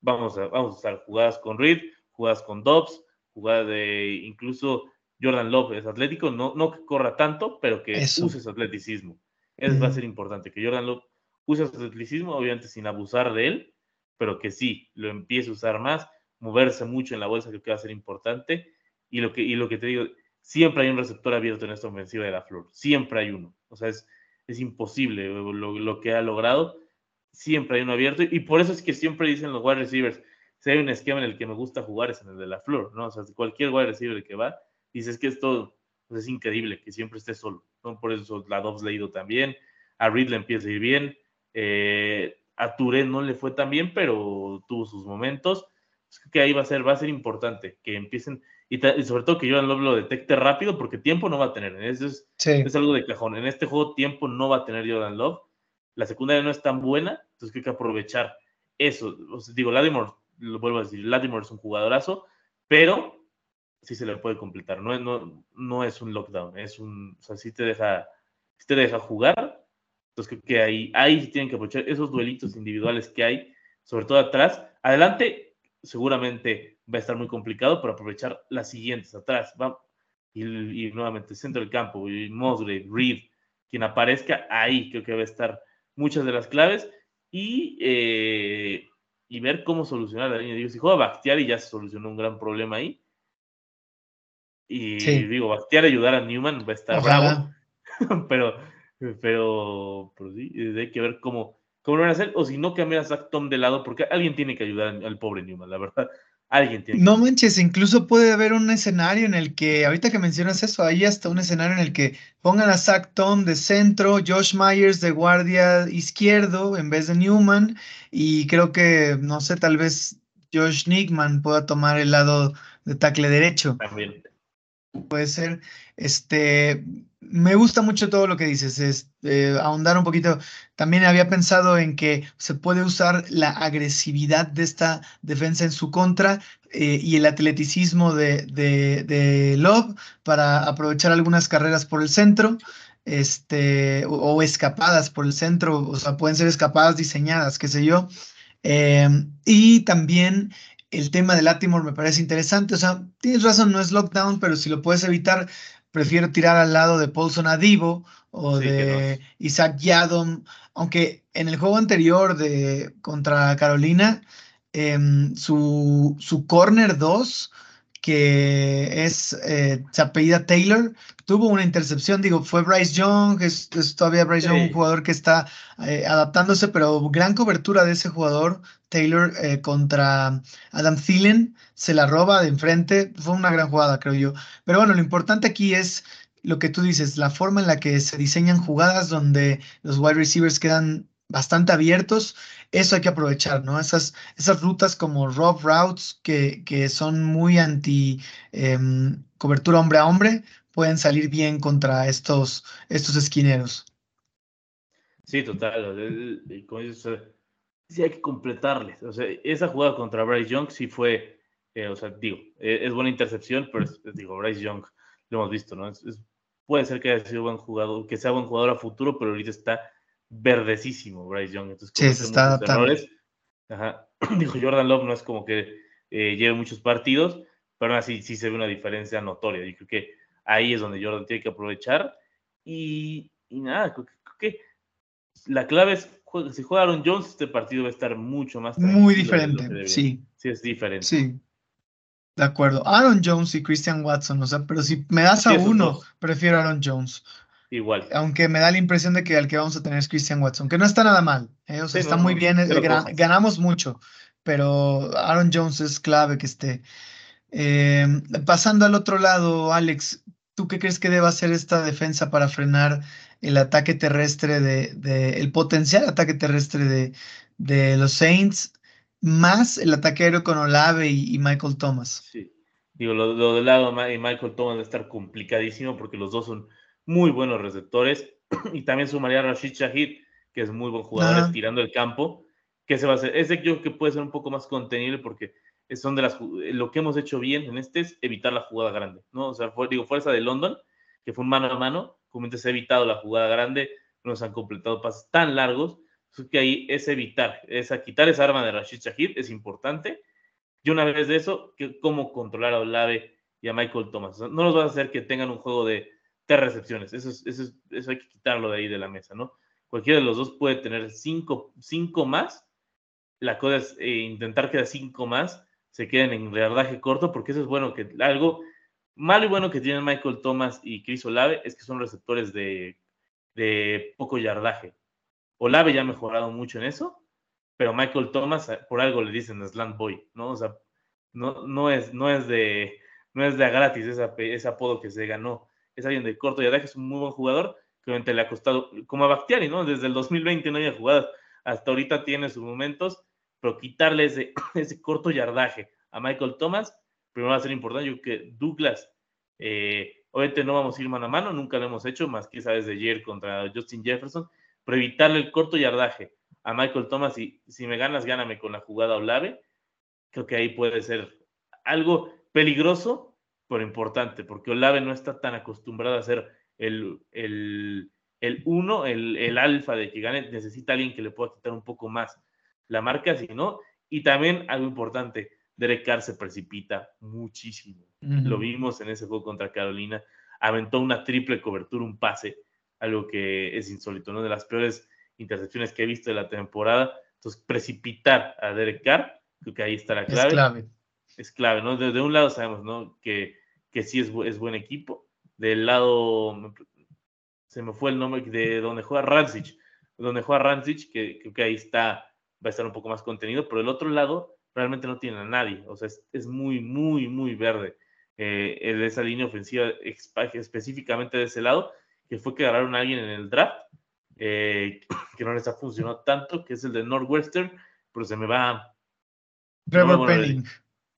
vamos a, vamos a usar jugadas con Reed, jugadas con Dobbs, jugadas de incluso Jordan Love es atlético, no, no que corra tanto, pero que use su atleticismo. Eso va a ser importante, que Jordan Love use su atleticismo, obviamente sin abusar de él, pero que sí, lo empiece a usar más, moverse mucho en la bolsa, creo que va a ser importante. Y lo que, y lo que te digo, siempre hay un receptor abierto en esta ofensiva de la flor, siempre hay uno. O sea, es, es imposible lo, lo, que ha logrado, siempre hay uno abierto. Y por eso es que siempre dicen los wide receivers, si hay un esquema en el que me gusta jugar es en el de la flor, ¿no? O sea, cualquier wide receiver que va, dices que esto pues, es increíble, que siempre esté solo. ¿no? Por eso la Dobbs le ha ido también, a Reed le empieza a ir bien, eh, a Touré no le fue tan bien, pero tuvo sus momentos. que ahí va a ser, va a ser importante que empiecen, y, sobre todo que Jordan Love lo detecte rápido, porque tiempo no va a tener. Eso es, es algo de cajón. En este juego, tiempo no va a tener Jordan Love. La secundaria no es tan buena, entonces hay que aprovechar eso. digo, Ladimore, lo vuelvo a decir, Ladimore es un jugadorazo, pero sí se le puede completar. No, no, no es un lockdown, es un, o sea, sí te deja, te deja jugar. Entonces creo que ahí, ahí tienen que aprovechar esos duelitos individuales que hay, sobre todo atrás. Adelante, seguramente va a estar muy complicado, pero aprovechar las siguientes atrás. Va, y, y, nuevamente, centro del campo, y Mosgrave, Reed, quien aparezca ahí, creo que va a estar muchas de las claves. Y, eh, y ver cómo solucionar la línea. Digo, si juega y ya se solucionó un gran problema ahí y digo, Bastiar ayudar a Newman va a estar bravo. pero, pero, pero sí, hay que ver cómo, cómo lo van a hacer. O si no, cambiar a Zach Tom de lado, porque alguien tiene que ayudar al pobre Newman, la verdad. Alguien tiene No manches, incluso puede haber un escenario en el que, ahorita que mencionas eso, hay hasta un escenario en el que pongan a Zach Tom de centro, Josh Myers de guardia izquierdo en vez de Newman, y creo que, no sé, tal vez Josh Nickman pueda tomar el lado de tackle derecho. También. Puede ser. Este, me gusta mucho todo lo que dices. Es, eh, ahondar un poquito. También había pensado en que se puede usar la agresividad de esta defensa en su contra eh, y el atleticismo de, de, Love para aprovechar algunas carreras por el centro. Este, o, escapadas por el centro, o sea, pueden ser escapadas diseñadas, qué sé yo. Em, y también el tema de Latimore me parece interesante. O sea, tienes razón, no es lockdown, pero si lo puedes evitar, prefiero tirar al lado de Paulson Adivo o de Isaac Yadom. Aunque en el juego anterior de contra Carolina, em, su, su corner 2 que es, eh, se apellida Taylor, tuvo una intercepción, digo, fue Bryce Young, es, todavía Bryce Young, un jugador que está eh, adaptándose, pero gran cobertura de ese jugador, Taylor, eh, contra Adam Thielen, se la roba de enfrente, fue una gran jugada, creo yo. Pero bueno, lo importante aquí es lo que tú dices, la forma en la que se diseñan jugadas donde los wide receivers quedan bastante abiertos, eso hay que aprovechar, ¿no? Esas, esas rutas como rough routes que, que son muy anti em, cobertura hombre a hombre, pueden salir bien contra estos, estos esquineros. Sí, total. sí hay que completarles. O sea, esa jugada contra Bryce Young sí fue, eh, o sea, digo, e, es, buena intercepción, pero digo, Bryce Young lo hemos visto, ¿no? Es, puede ser que haya sido buen jugador, que sea buen jugador a futuro, pero ahorita está verdecísimo Bryce Young. Entonces, sí, se está errores, dijo Jordan Love no es como que eh, lleve muchos partidos, pero así sí se ve una diferencia notoria. Yo creo que ahí es donde Jordan tiene que aprovechar. Y, nada, creo que, la clave es, si juega Aaron Jones, este partido va a estar mucho más... Muy diferente, sí. Sí, es diferente. Sí. De acuerdo. Aaron Jones y Christian Watson, o sea, pero si me das a uno, prefiero Aaron Jones. Igual. Aunque me da la impresión de que el que vamos a tener es Christian Watson, que no está nada mal. ¿eh? O sea, está muy bien, ganamos mucho, pero Aaron Jones es clave que esté. Eh, pasando al otro lado, Alex, ¿tú qué crees que deba hacer esta defensa para frenar el ataque terrestre de, el potencial ataque terrestre de, de los Saints? más el ataque aéreo con Olave y, Michael Thomas. Sí, digo, lo, del lado de Michael Thomas va a estar complicadísimo porque los dos son muy buenos receptores y también sumaría a Rashid Shahid, que es muy buen jugador estirando el campo, que se va a hacer, ese yo creo que puede ser un poco más contenible porque son de las, lo que hemos hecho bien en este es evitar la jugada grande, ¿no? O sea, digo, fuerza de London, que fue un mano a mano, como se ha evitado la jugada grande, no se han completado pases tan largos, que ahí es evitar, es a quitar esa arma de Rashid Shahid, es importante. Y una vez de eso, que, cómo controlar a Olave y a Michael Thomas. No los vas a hacer que tengan un juego de tres recepciones. Eso, eso, eso hay que quitarlo de ahí de la mesa, ¿no? Cualquiera de los dos puede tener cinco, cinco más. La cosa es eh, intentar que cinco más se queden en yardaje corto, porque eso es bueno que algo malo y bueno que tienen Michael Thomas y Chris Olave es que son receptores de, de poco yardaje. Olave ya ha mejorado mucho en eso, pero Michael Thomas, eh, por algo le dicen Slant Boy, ¿no? O sea, no, no, es, no, es, de, no es de gratis ese, apodo que se ganó. Es alguien de corto yardaje, es un muy buen jugador, que obviamente le ha costado, como a Bactiari, ¿no? Desde el 2020 no había jugado, hasta ahorita tiene sus momentos, pero quitarle ese, corto yardaje a Michael Thomas, primero va a ser importante. Yo creo que Douglas, eh, obviamente no vamos a ir mano a mano, nunca lo hemos hecho, más que sabes de ayer contra Justin Jefferson, pero evitarle el corto yardaje a Michael Thomas y si me ganas, gáname con la jugada Olave, creo que ahí puede ser algo peligroso, pero importante, porque Olave no está tan acostumbrado a ser el, el, el uno, el, el alfa de que gane, necesita alguien que le pueda quitar un poco más la marca, si no, y también algo importante, Derek Carr se precipita muchísimo. Lo vimos en ese juego contra Carolina, aventó una triple cobertura, un pase, algo que es insólito, ¿no? De las peores intercepciones que he visto de la temporada. Entonces, precipitar a Derek Carr, creo que ahí está la clave. Es clave. Es clave, ¿no? De, un lado sabemos, ¿no? Que, que sí es, es buen equipo. Del lado, se me fue el nombre de donde juega Rancic, donde juega Rancic, que creo que ahí está, va a estar un poco más contenido, pero del otro lado realmente no tiene a nadie, o sea, es, muy, muy, muy verde eh, esa línea ofensiva específicamente de ese lado, que fue que agarraron a alguien en el draft, eh, que no les ha funcionado tanto, que es el de Northwestern, pero se me va. Trevor Penning.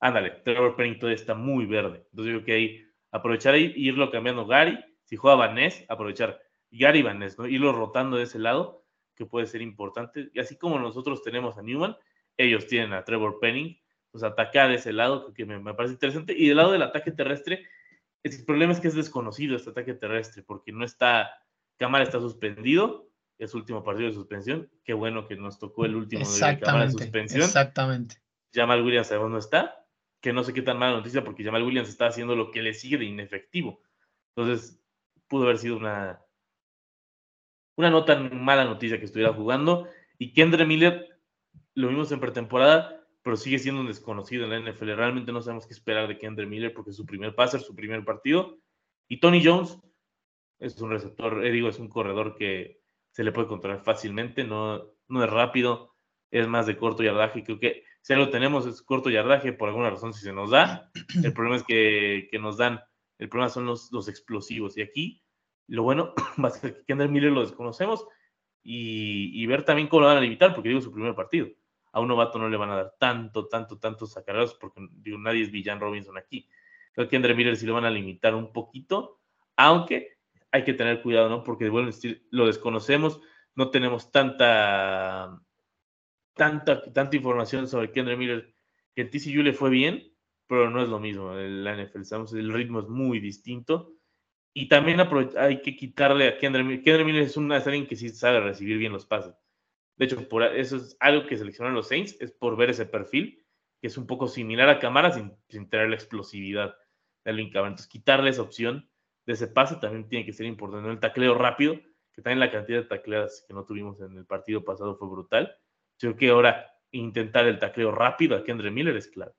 Ándale, Trevor Penning todavía está muy verde. Entonces yo creo que ahí aprovechar ahí, irlo cambiando Gary. Si juega Vaness, aprovechar Gary Vaness, ¿no? Irlo rotando de ese lado, que puede ser importante. Y así como nosotros tenemos a Newman, ellos tienen a Trevor Penning. Pues atacar ese lado, que me, me parece interesante. Y del lado del ataque terrestre, el problema es que es desconocido este ataque terrestre, porque no está, Cámara está suspendido, es último partido de suspensión. Qué bueno que nos tocó el último de Cámara de suspensión. Exactamente. Jamal Williams sabemos no está, que no sé qué tan mala noticia, porque Jamal Williams está haciendo lo que le sigue de inefectivo. Entonces, pudo haber sido una, una no tan mala noticia que estuviera jugando. Y Kendra Miller, lo vimos en pretemporada, pero sigue siendo un desconocido en la NFL. Realmente no sabemos qué esperar de Kendrick Miller porque es su primer passer, su primer partido. Y Tony Jones es un receptor, eh, digo, es un corredor que se le puede controlar fácilmente, no, no es rápido, es más de corto yardaje. Creo que si algo tenemos es corto yardaje, por alguna razón, si se nos da. El problema es que, que nos dan, el problema son los, los explosivos. Y aquí, lo bueno va a ser que Kendrick Miller lo desconocemos y, y ver también cómo lo van a limitar, porque digo, su primer partido a un novato no le van a dar tanto, tanto, tantos acarreos, porque digo, nadie es Villan Robinson aquí. Creo que Andre Miller sí lo van a limitar un poquito, aunque hay que tener cuidado, ¿no? Porque bueno, lo desconocemos, no tenemos tanta, tanta, tanta información sobre Kendra Miller, que en TCU le fue bien, pero no es lo mismo. La NFL, el ritmo es muy distinto Y también hay que quitarle a Kendra Miller. Kendra Miller es, una, alguien que sí sabe recibir bien los pases. De hecho, por eso es algo que seleccionaron los Saints, es por ver ese perfil, que es un poco similar a Camara sin, sin tener la explosividad de Camara. Entonces, quitarle esa opción de ese pase también tiene que ser importante. El tacleo rápido, que también la cantidad de tacleadas que no tuvimos en el partido pasado fue brutal. Creo que ahora intentar el tacleo rápido a Kendra Miller es claro.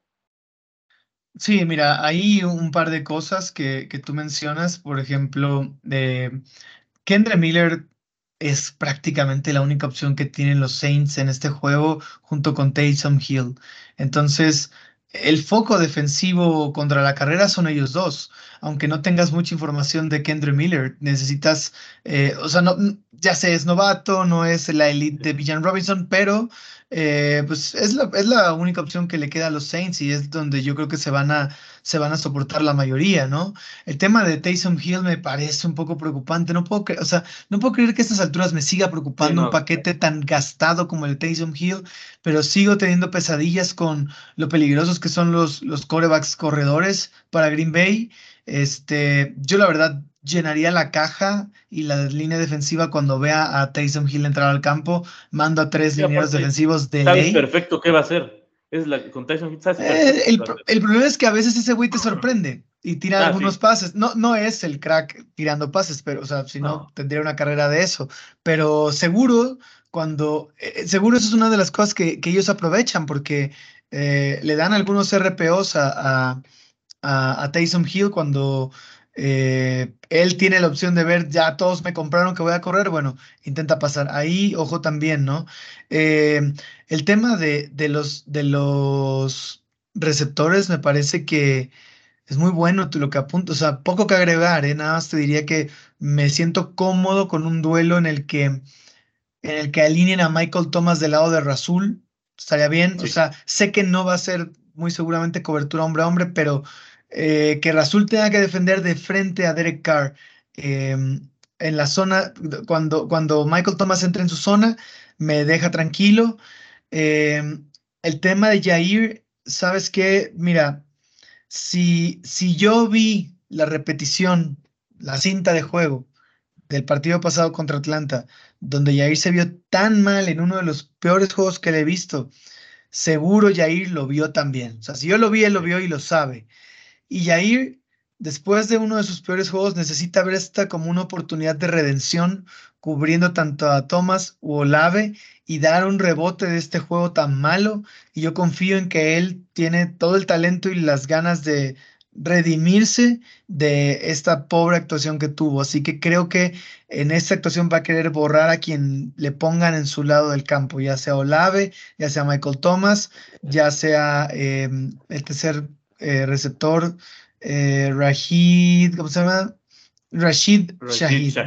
Sí, mira, hay un par de cosas que, que tú mencionas, por ejemplo, de Kendra Miller es prácticamente la única opción que tienen los Saints en este juego junto con Taysom Hill. Entonces, el foco defensivo contra la carrera son ellos dos. Aunque no tengas mucha información de Kendra Miller, necesitas, eh, o sea, no, ya sé, es novato, no es la elite de Villan Robinson, pero eh, pues es la, es la única opción que le queda a los Saints y es donde yo creo que se van a, se van a soportar la mayoría, ¿no? El tema de Taysom Hill me parece un poco preocupante. No puedo, o sea, no puedo creer que a estas alturas me siga preocupando un paquete tan gastado como el Taysom Hill, pero sigo teniendo pesadillas con lo peligrosos que son los, los corebacks corredores para Green Bay. Este, yo la verdad llenaría la caja y la línea defensiva cuando vea a Taysom Hill entrar al campo, mando a tres lineros defensivos de sabes perfecto qué va a hacer. Es la, con Tyson Hill, eh, el, el, problema es que a veces ese güey te sorprende y tira ah, algunos pases. No, no es el crack tirando pases, pero, o sea, si no, tendría una carrera de eso. Pero seguro, cuando, eh, seguro eso es una de las cosas que, que ellos aprovechan porque eh, le dan algunos RPOs a, a, a, a Taysom Hill cuando eh, él tiene la opción de ver, ya todos me compraron que voy a correr, bueno, intenta pasar. Ahí, ojo también, ¿no? Eh, el tema de, de, los, de los receptores me parece que es muy bueno lo que apunto, o sea, poco que agregar, ¿eh? Nada más te diría que me siento cómodo con un duelo en el que, en el que alineen a Michael Thomas del lado de Rasul, estaría bien, o sea, sé que no va a ser muy seguramente cobertura hombre a hombre, pero eh, que Rasul tenga que defender de frente a Derek Carr em, en la zona, cuando, cuando Michael Thomas entra en su zona, me deja tranquilo. Em, el tema de Jair, ¿sabes qué? Mira, si, si yo vi la repetición, la cinta de juego del partido pasado contra Atlanta, donde Jair se vio tan mal en uno de los peores juegos que le he visto, seguro Jair lo vio también. O sea, si yo lo vi, él lo vio y lo sabe. Y Jair, después de uno de sus peores juegos, necesita ver esta como una oportunidad de redención, cubriendo tanto a Thomas o Olave y dar un rebote de este juego tan malo. Y yo confío en que él tiene todo el talento y las ganas de redimirse de esta pobre actuación que tuvo. Así que creo que en esta actuación va a querer borrar a quien le pongan en su lado del campo, ya sea Olave, ya sea Michael Thomas, ya sea eh, el tercer eh, receptor eh, Rashid, ¿cómo se llama? Rashid, Shahid.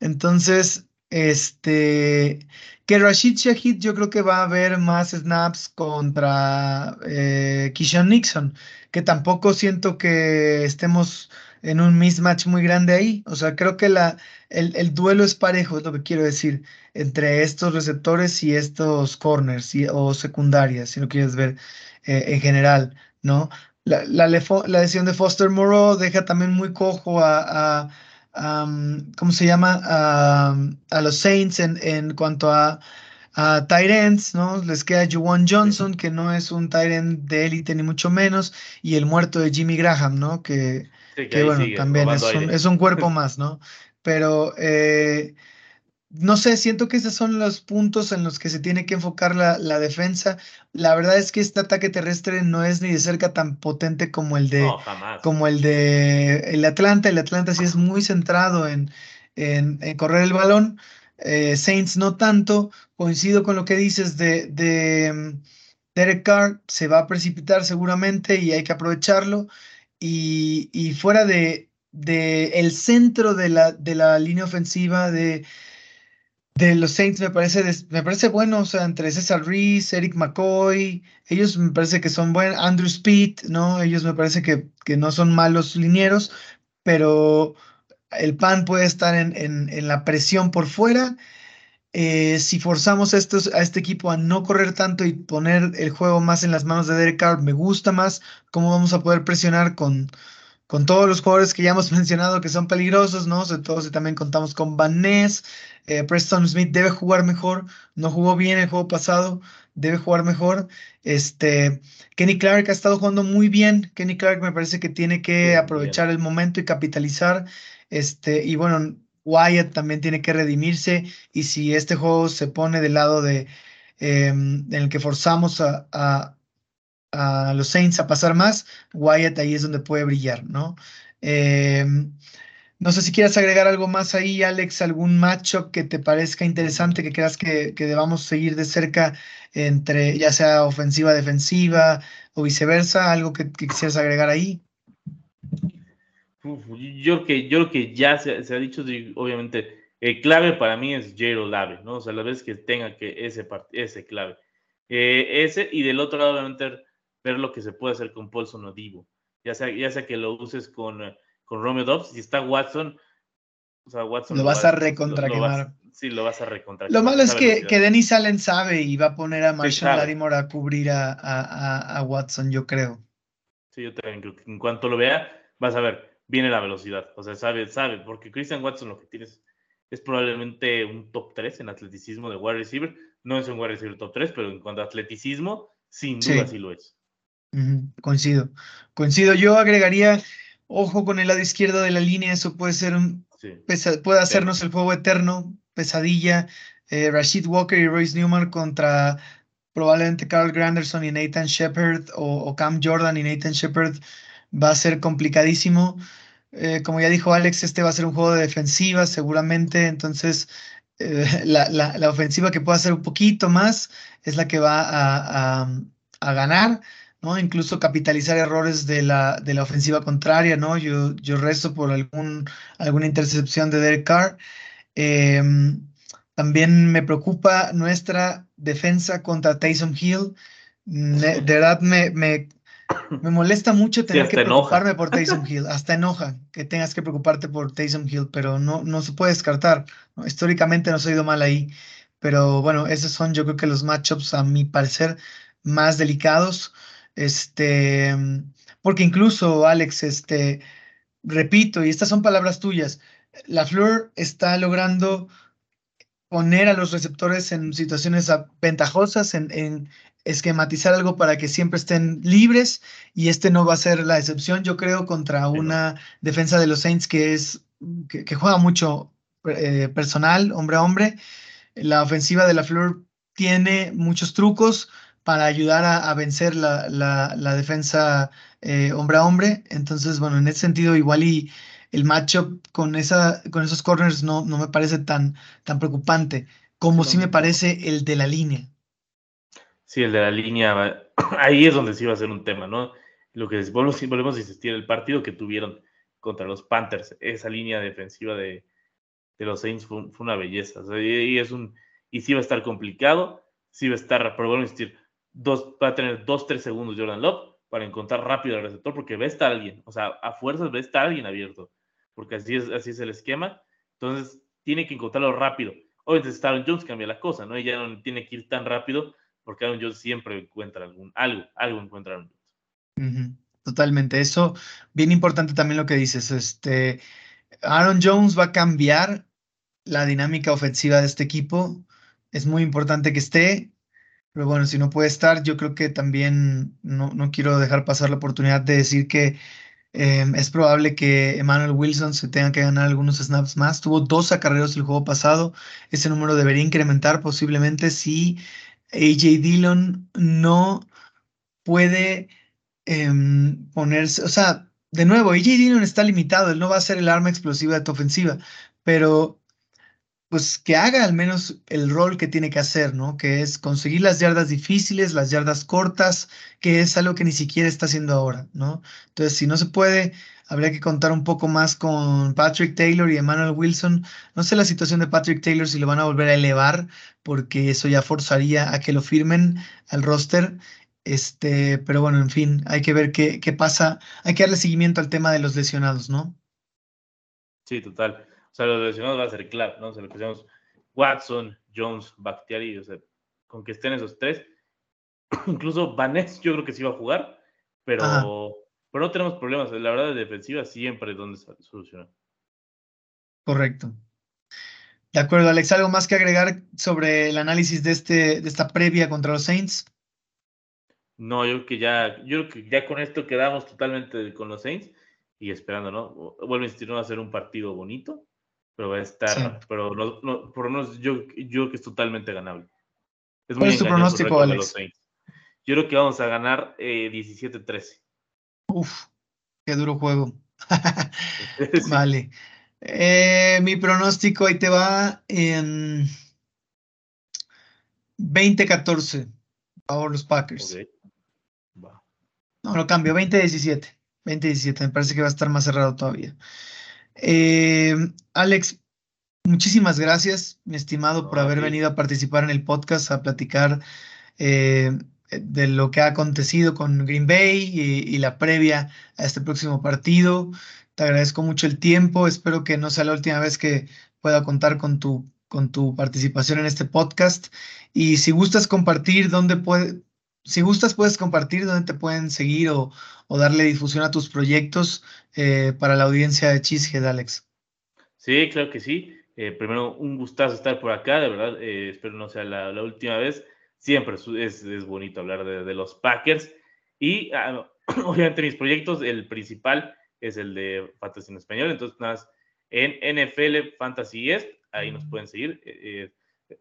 Entonces, este, que Rashid Shahid yo creo que va a haber más snaps contra eh, Kishon Nixon, que tampoco siento que estemos en un mismatch muy grande ahí. O sea, creo que la, el, duelo es parejo, es lo que quiero decir, entre estos receptores y estos corners o secundarias, si lo quieres ver en general. ¿No? La, la, lesión de Foster Moreau deja también muy cojo a, ¿cómo se llama? A, los Saints en, en cuanto a, a tight ¿no? Les queda Juwan Johnson, que no es un tight end de élite ni mucho menos, y el muerto de Jimmy Graham, ¿no? Que, bueno, también es un, es un, cuerpo más, ¿no? Pero eh, no sé, siento que esos son los puntos en los que se tiene que enfocar la, defensa. La verdad es que este ataque terrestre no es ni de cerca tan potente como el de, como el de el Atlanta. El Atlanta sí es muy centrado en, en, correr el balón. Eh, Saints no tanto. Coincido con lo que dices de, de mm, Derek Carr. Se va a precipitar seguramente y hay que aprovecharlo. Y, y fuera de, de el centro de la, de la línea ofensiva de de los Saints me parece, me parece bueno, o sea, entre Cesar Reese, Eric McCoy, ellos me parece que son buenos, Andrew Speed, ¿no? Ellos me parece que, que no son malos linieros, pero el pan puede estar en, en, la presión por fuera. Eh, si forzamos a, a este equipo a no correr tanto y poner el juego más en las manos de Derek Carr, me gusta más cómo vamos a poder presionar con, con todos los jugadores que ya hemos mencionado que son peligrosos, ¿no? Sobre todo si también contamos con Van Ness, eh, Preston Smith debe jugar mejor, no jugó bien el juego pasado, debe jugar mejor. Este, Kenny Clark ha estado jugando muy bien. Kenny Clark me parece que tiene que aprovechar el momento y capitalizar. Este, y bueno, Wyatt también tiene que redimirse. Y si este juego se pone del lado de em, en el que forzamos a, a, los Saints a pasar más, Wyatt ahí es donde puede brillar, ¿no? Em, no sé si quieres agregar algo más ahí, Alex, algún matchup que te parezca interesante, que creas que, debamos seguir de cerca entre ya sea ofensiva, defensiva o viceversa, algo que, quisieras agregar ahí. yo, creo que, yo que ya se, ha dicho, obviamente, el clave para mí es Jero Lave, ¿no? O sea, la vez que tenga que ese, ese clave. Eh, ese, y del otro lado, obviamente, ver lo que se puede hacer con Paulson o Divo. Ya sea, ya sea que lo uses con con Romeo Dobbs. Si está Watson, o sea, Watson lo, vas a recontra Sí, lo vas a recontra Lo malo es que, que Denis Allen sabe y va a poner a Marshall Larimore a cubrir a, a, a, Watson, yo creo. Sí, yo también creo que en cuanto lo vea, vas a ver, viene la velocidad. O sea, sabe, sabe, porque Christian Watson lo que tienes es probablemente un top 3 en atleticismo de wide receiver. No es un wide receiver top 3, pero en cuanto a atleticismo, sin duda sí, lo es. Coincido. Coincido. Yo agregaría Ojo con el lado izquierdo de la línea, eso puede ser un, puede hacernos el juego eterno, pesadilla. Eh, Rashid Walker y Royce Newman contra probablemente Carl Granderson y Nathan Shepard o, Cam Jordan y Nathan Shepard va a ser complicadísimo. Eh, como ya dijo Alex, este va a ser un juego de defensiva seguramente, entonces eh, la, ofensiva que pueda hacer un poquito más es la que va a, a ganar. ¿No? Incluso capitalizar errores de la, de la ofensiva contraria, ¿no? Yo, yo rezo por algún, alguna intercepción de Derek Carr. Em, también me preocupa nuestra defensa contra Taysom Hill. De verdad me, me, me molesta mucho tener que preocuparme por Taysom Hill. Hasta enoja que tengas que preocuparte por Taysom Hill, pero no, no se puede descartar. Históricamente no ha ido mal ahí. Pero bueno, esos son yo creo que los matchups a mi parecer más delicados. Este, porque incluso, Alex, este, repito, y estas son palabras tuyas, la Flor está logrando poner a los receptores en situaciones ventajosas, en, esquematizar algo para que siempre estén libres, y este no va a ser la excepción, yo creo, contra una defensa de los Saints que es que, juega mucho eh, personal, hombre a hombre. La ofensiva de la Flor tiene muchos trucos, para ayudar a, vencer la, la, defensa eh, hombre a hombre. Entonces, bueno, en ese sentido, igual y el matchup con, esa, con esos corners no, no me parece tan, tan preocupante como sí me parece el de la línea. Sí, el de la línea, ahí es donde sí va a ser un tema, ¿no? Lo que volvemos, a insistir, el partido que tuvieron contra los Panthers, esa línea defensiva de, de los Saints fue, una belleza. y, es un, y sí va a estar complicado, sí va a estar, pero bueno, insistir, dos, va a tener dos, tres segundos Jordan Love para encontrar rápido al receptor, porque ve estar alguien, o sea, a fuerzas ve estar alguien abierto, porque así es, el esquema. Entonces, tiene que encontrarlo rápido. Obviamente, Aaron Jones cambia la cosa, ¿no? No tiene que ir tan rápido, porque Aaron Jones siempre encuentra algo, algo encuentra Aaron Jones. Totalmente. Eso, bien importante también lo que dices. Este, Aaron Jones va a cambiar la dinámica ofensiva de este equipo. Es muy importante que esté. Pero bueno, si no puede estar, yo creo que también no, quiero dejar pasar la oportunidad de decir que em, es probable que Emmanuel Wilson se tenga que ganar algunos snaps más. Tuvo dos acarreos el juego pasado. Ese número debería incrementar posiblemente si AJ Dillon no puede em, ponerse, o sea, de nuevo, AJ Dillon está limitado, él no va a ser el arma explosiva de tu ofensiva, pero pues que haga al menos el rol que tiene que hacer, ¿no? Que es conseguir las yardas difíciles, las yardas cortas, que es algo que ni siquiera está haciendo ahora, ¿no? Entonces, si no se puede, habría que contar un poco más con Patrick Taylor y Emmanuel Wilson. No sé la situación de Patrick Taylor si lo van a volver a elevar, porque eso ya forzaría a que lo firmen al roster. Este, pero bueno, en fin, hay que ver qué, qué pasa. Hay que darle seguimiento al tema de los lesionados, ¿no? Sí, total. O sea, los lesionados va a ser claro, ¿no? O sea, lo que decíamos, Watson, Jones, Bakhtiari, o sea, con que estén esos tres. Incluso Vanessa yo creo que sí va a jugar, pero, pero no tenemos problemas. La verdad, de defensiva siempre es donde se soluciona. Correcto. De acuerdo, Alex, ¿algo más que agregar sobre el análisis de, este, de esta previa contra los Saints? No, yo creo que ya, yo creo que ya con esto quedamos totalmente con los Saints y esperando, ¿no? Vuelvo a insistir, no va a ser un partido bonito, pero va a estar, pero no, no, por yo, yo creo que es totalmente ganable. Es ¿Cuál es tu pronóstico, Alex? Yo creo que vamos a ganar eh, 17-13. Uf, qué duro juego. Vale. Eh, mi pronóstico ahí te va en 20-14. Por los Packers. No, lo cambio, 20-17. 20-17, me parece que va a estar más cerrado todavía. Eh, Alex, muchísimas gracias, mi estimado, por haber venido a participar en el podcast, a platicar eh, de lo que ha acontecido con Green Bay y, la previa a este próximo partido. Te agradezco mucho el tiempo, espero que no sea la última vez que pueda contar con tu, con tu participación en este podcast. Y si gustas compartir dónde puede, si gustas puedes compartir dónde te pueden seguir o, o darle difusión a tus proyectos eh, para la audiencia de Cheesehead, Alex. Sí, claro que sí. Eh, primero, un gustazo estar por acá, de verdad. Eh, espero no sea la, última vez. Siempre es, es bonito hablar de, los Packers. Y ah, obviamente mis proyectos, el principal es el de Fantasy en Español. Entonces, nada más en NFL Fantasy Est, ahí nos pueden seguir.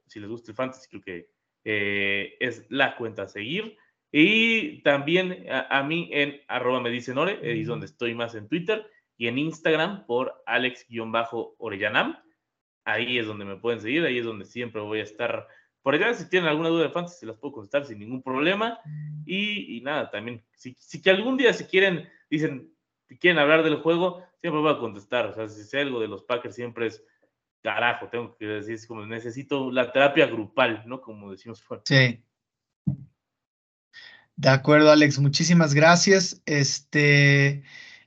si les gusta el Fantasy, creo que es la cuenta a seguir. Y también a, mí en arroba me dice Nore, es donde estoy más en Twitter, y en Instagram por alex-orellanam. Ahí es donde me pueden seguir, ahí es donde siempre voy a estar por allá. Si tienen alguna duda de fantasy, se las puedo contestar sin ningún problema. Y, nada, también, si, si, que algún día si quieren, dicen, si quieren hablar del juego, siempre voy a contestar. O sea, si sé algo de los Packers, siempre es carajo, tengo que decir, es como necesito la terapia grupal, ¿no? Como decimos fuera. Sí. De acuerdo, Alex, muchísimas gracias. Este,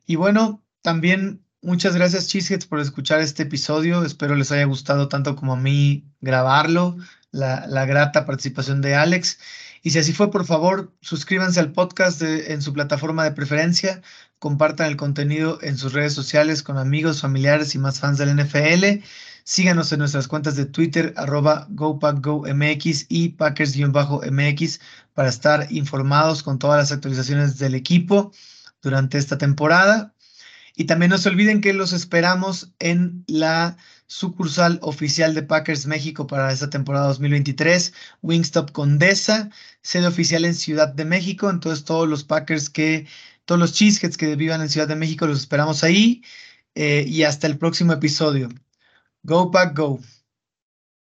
y bueno, también muchas gracias, Cheeseheads, por escuchar este episodio. Espero les haya gustado tanto como a mí grabarlo, la, la grata participación de Alex. Y si así fue, por favor, suscríbanse al podcast en su plataforma de preferencia, compartan el contenido en sus redes sociales con amigos, familiares y más fans del NFL. Síganos en nuestras cuentas de Twitter, arroba GoPackGoMX y Packers-MX para estar informados con todas las actualizaciones del equipo durante esta temporada. Y también no se olviden que los esperamos en la sucursal oficial de Packers México para esta temporada 2023, Wingstop Condesa, sede oficial en Ciudad de México. Entonces todos los Packers que, todos los Cheeseheads que vivan en Ciudad de México los esperamos ahí. Eh, y hasta el próximo episodio. Go Pack Go.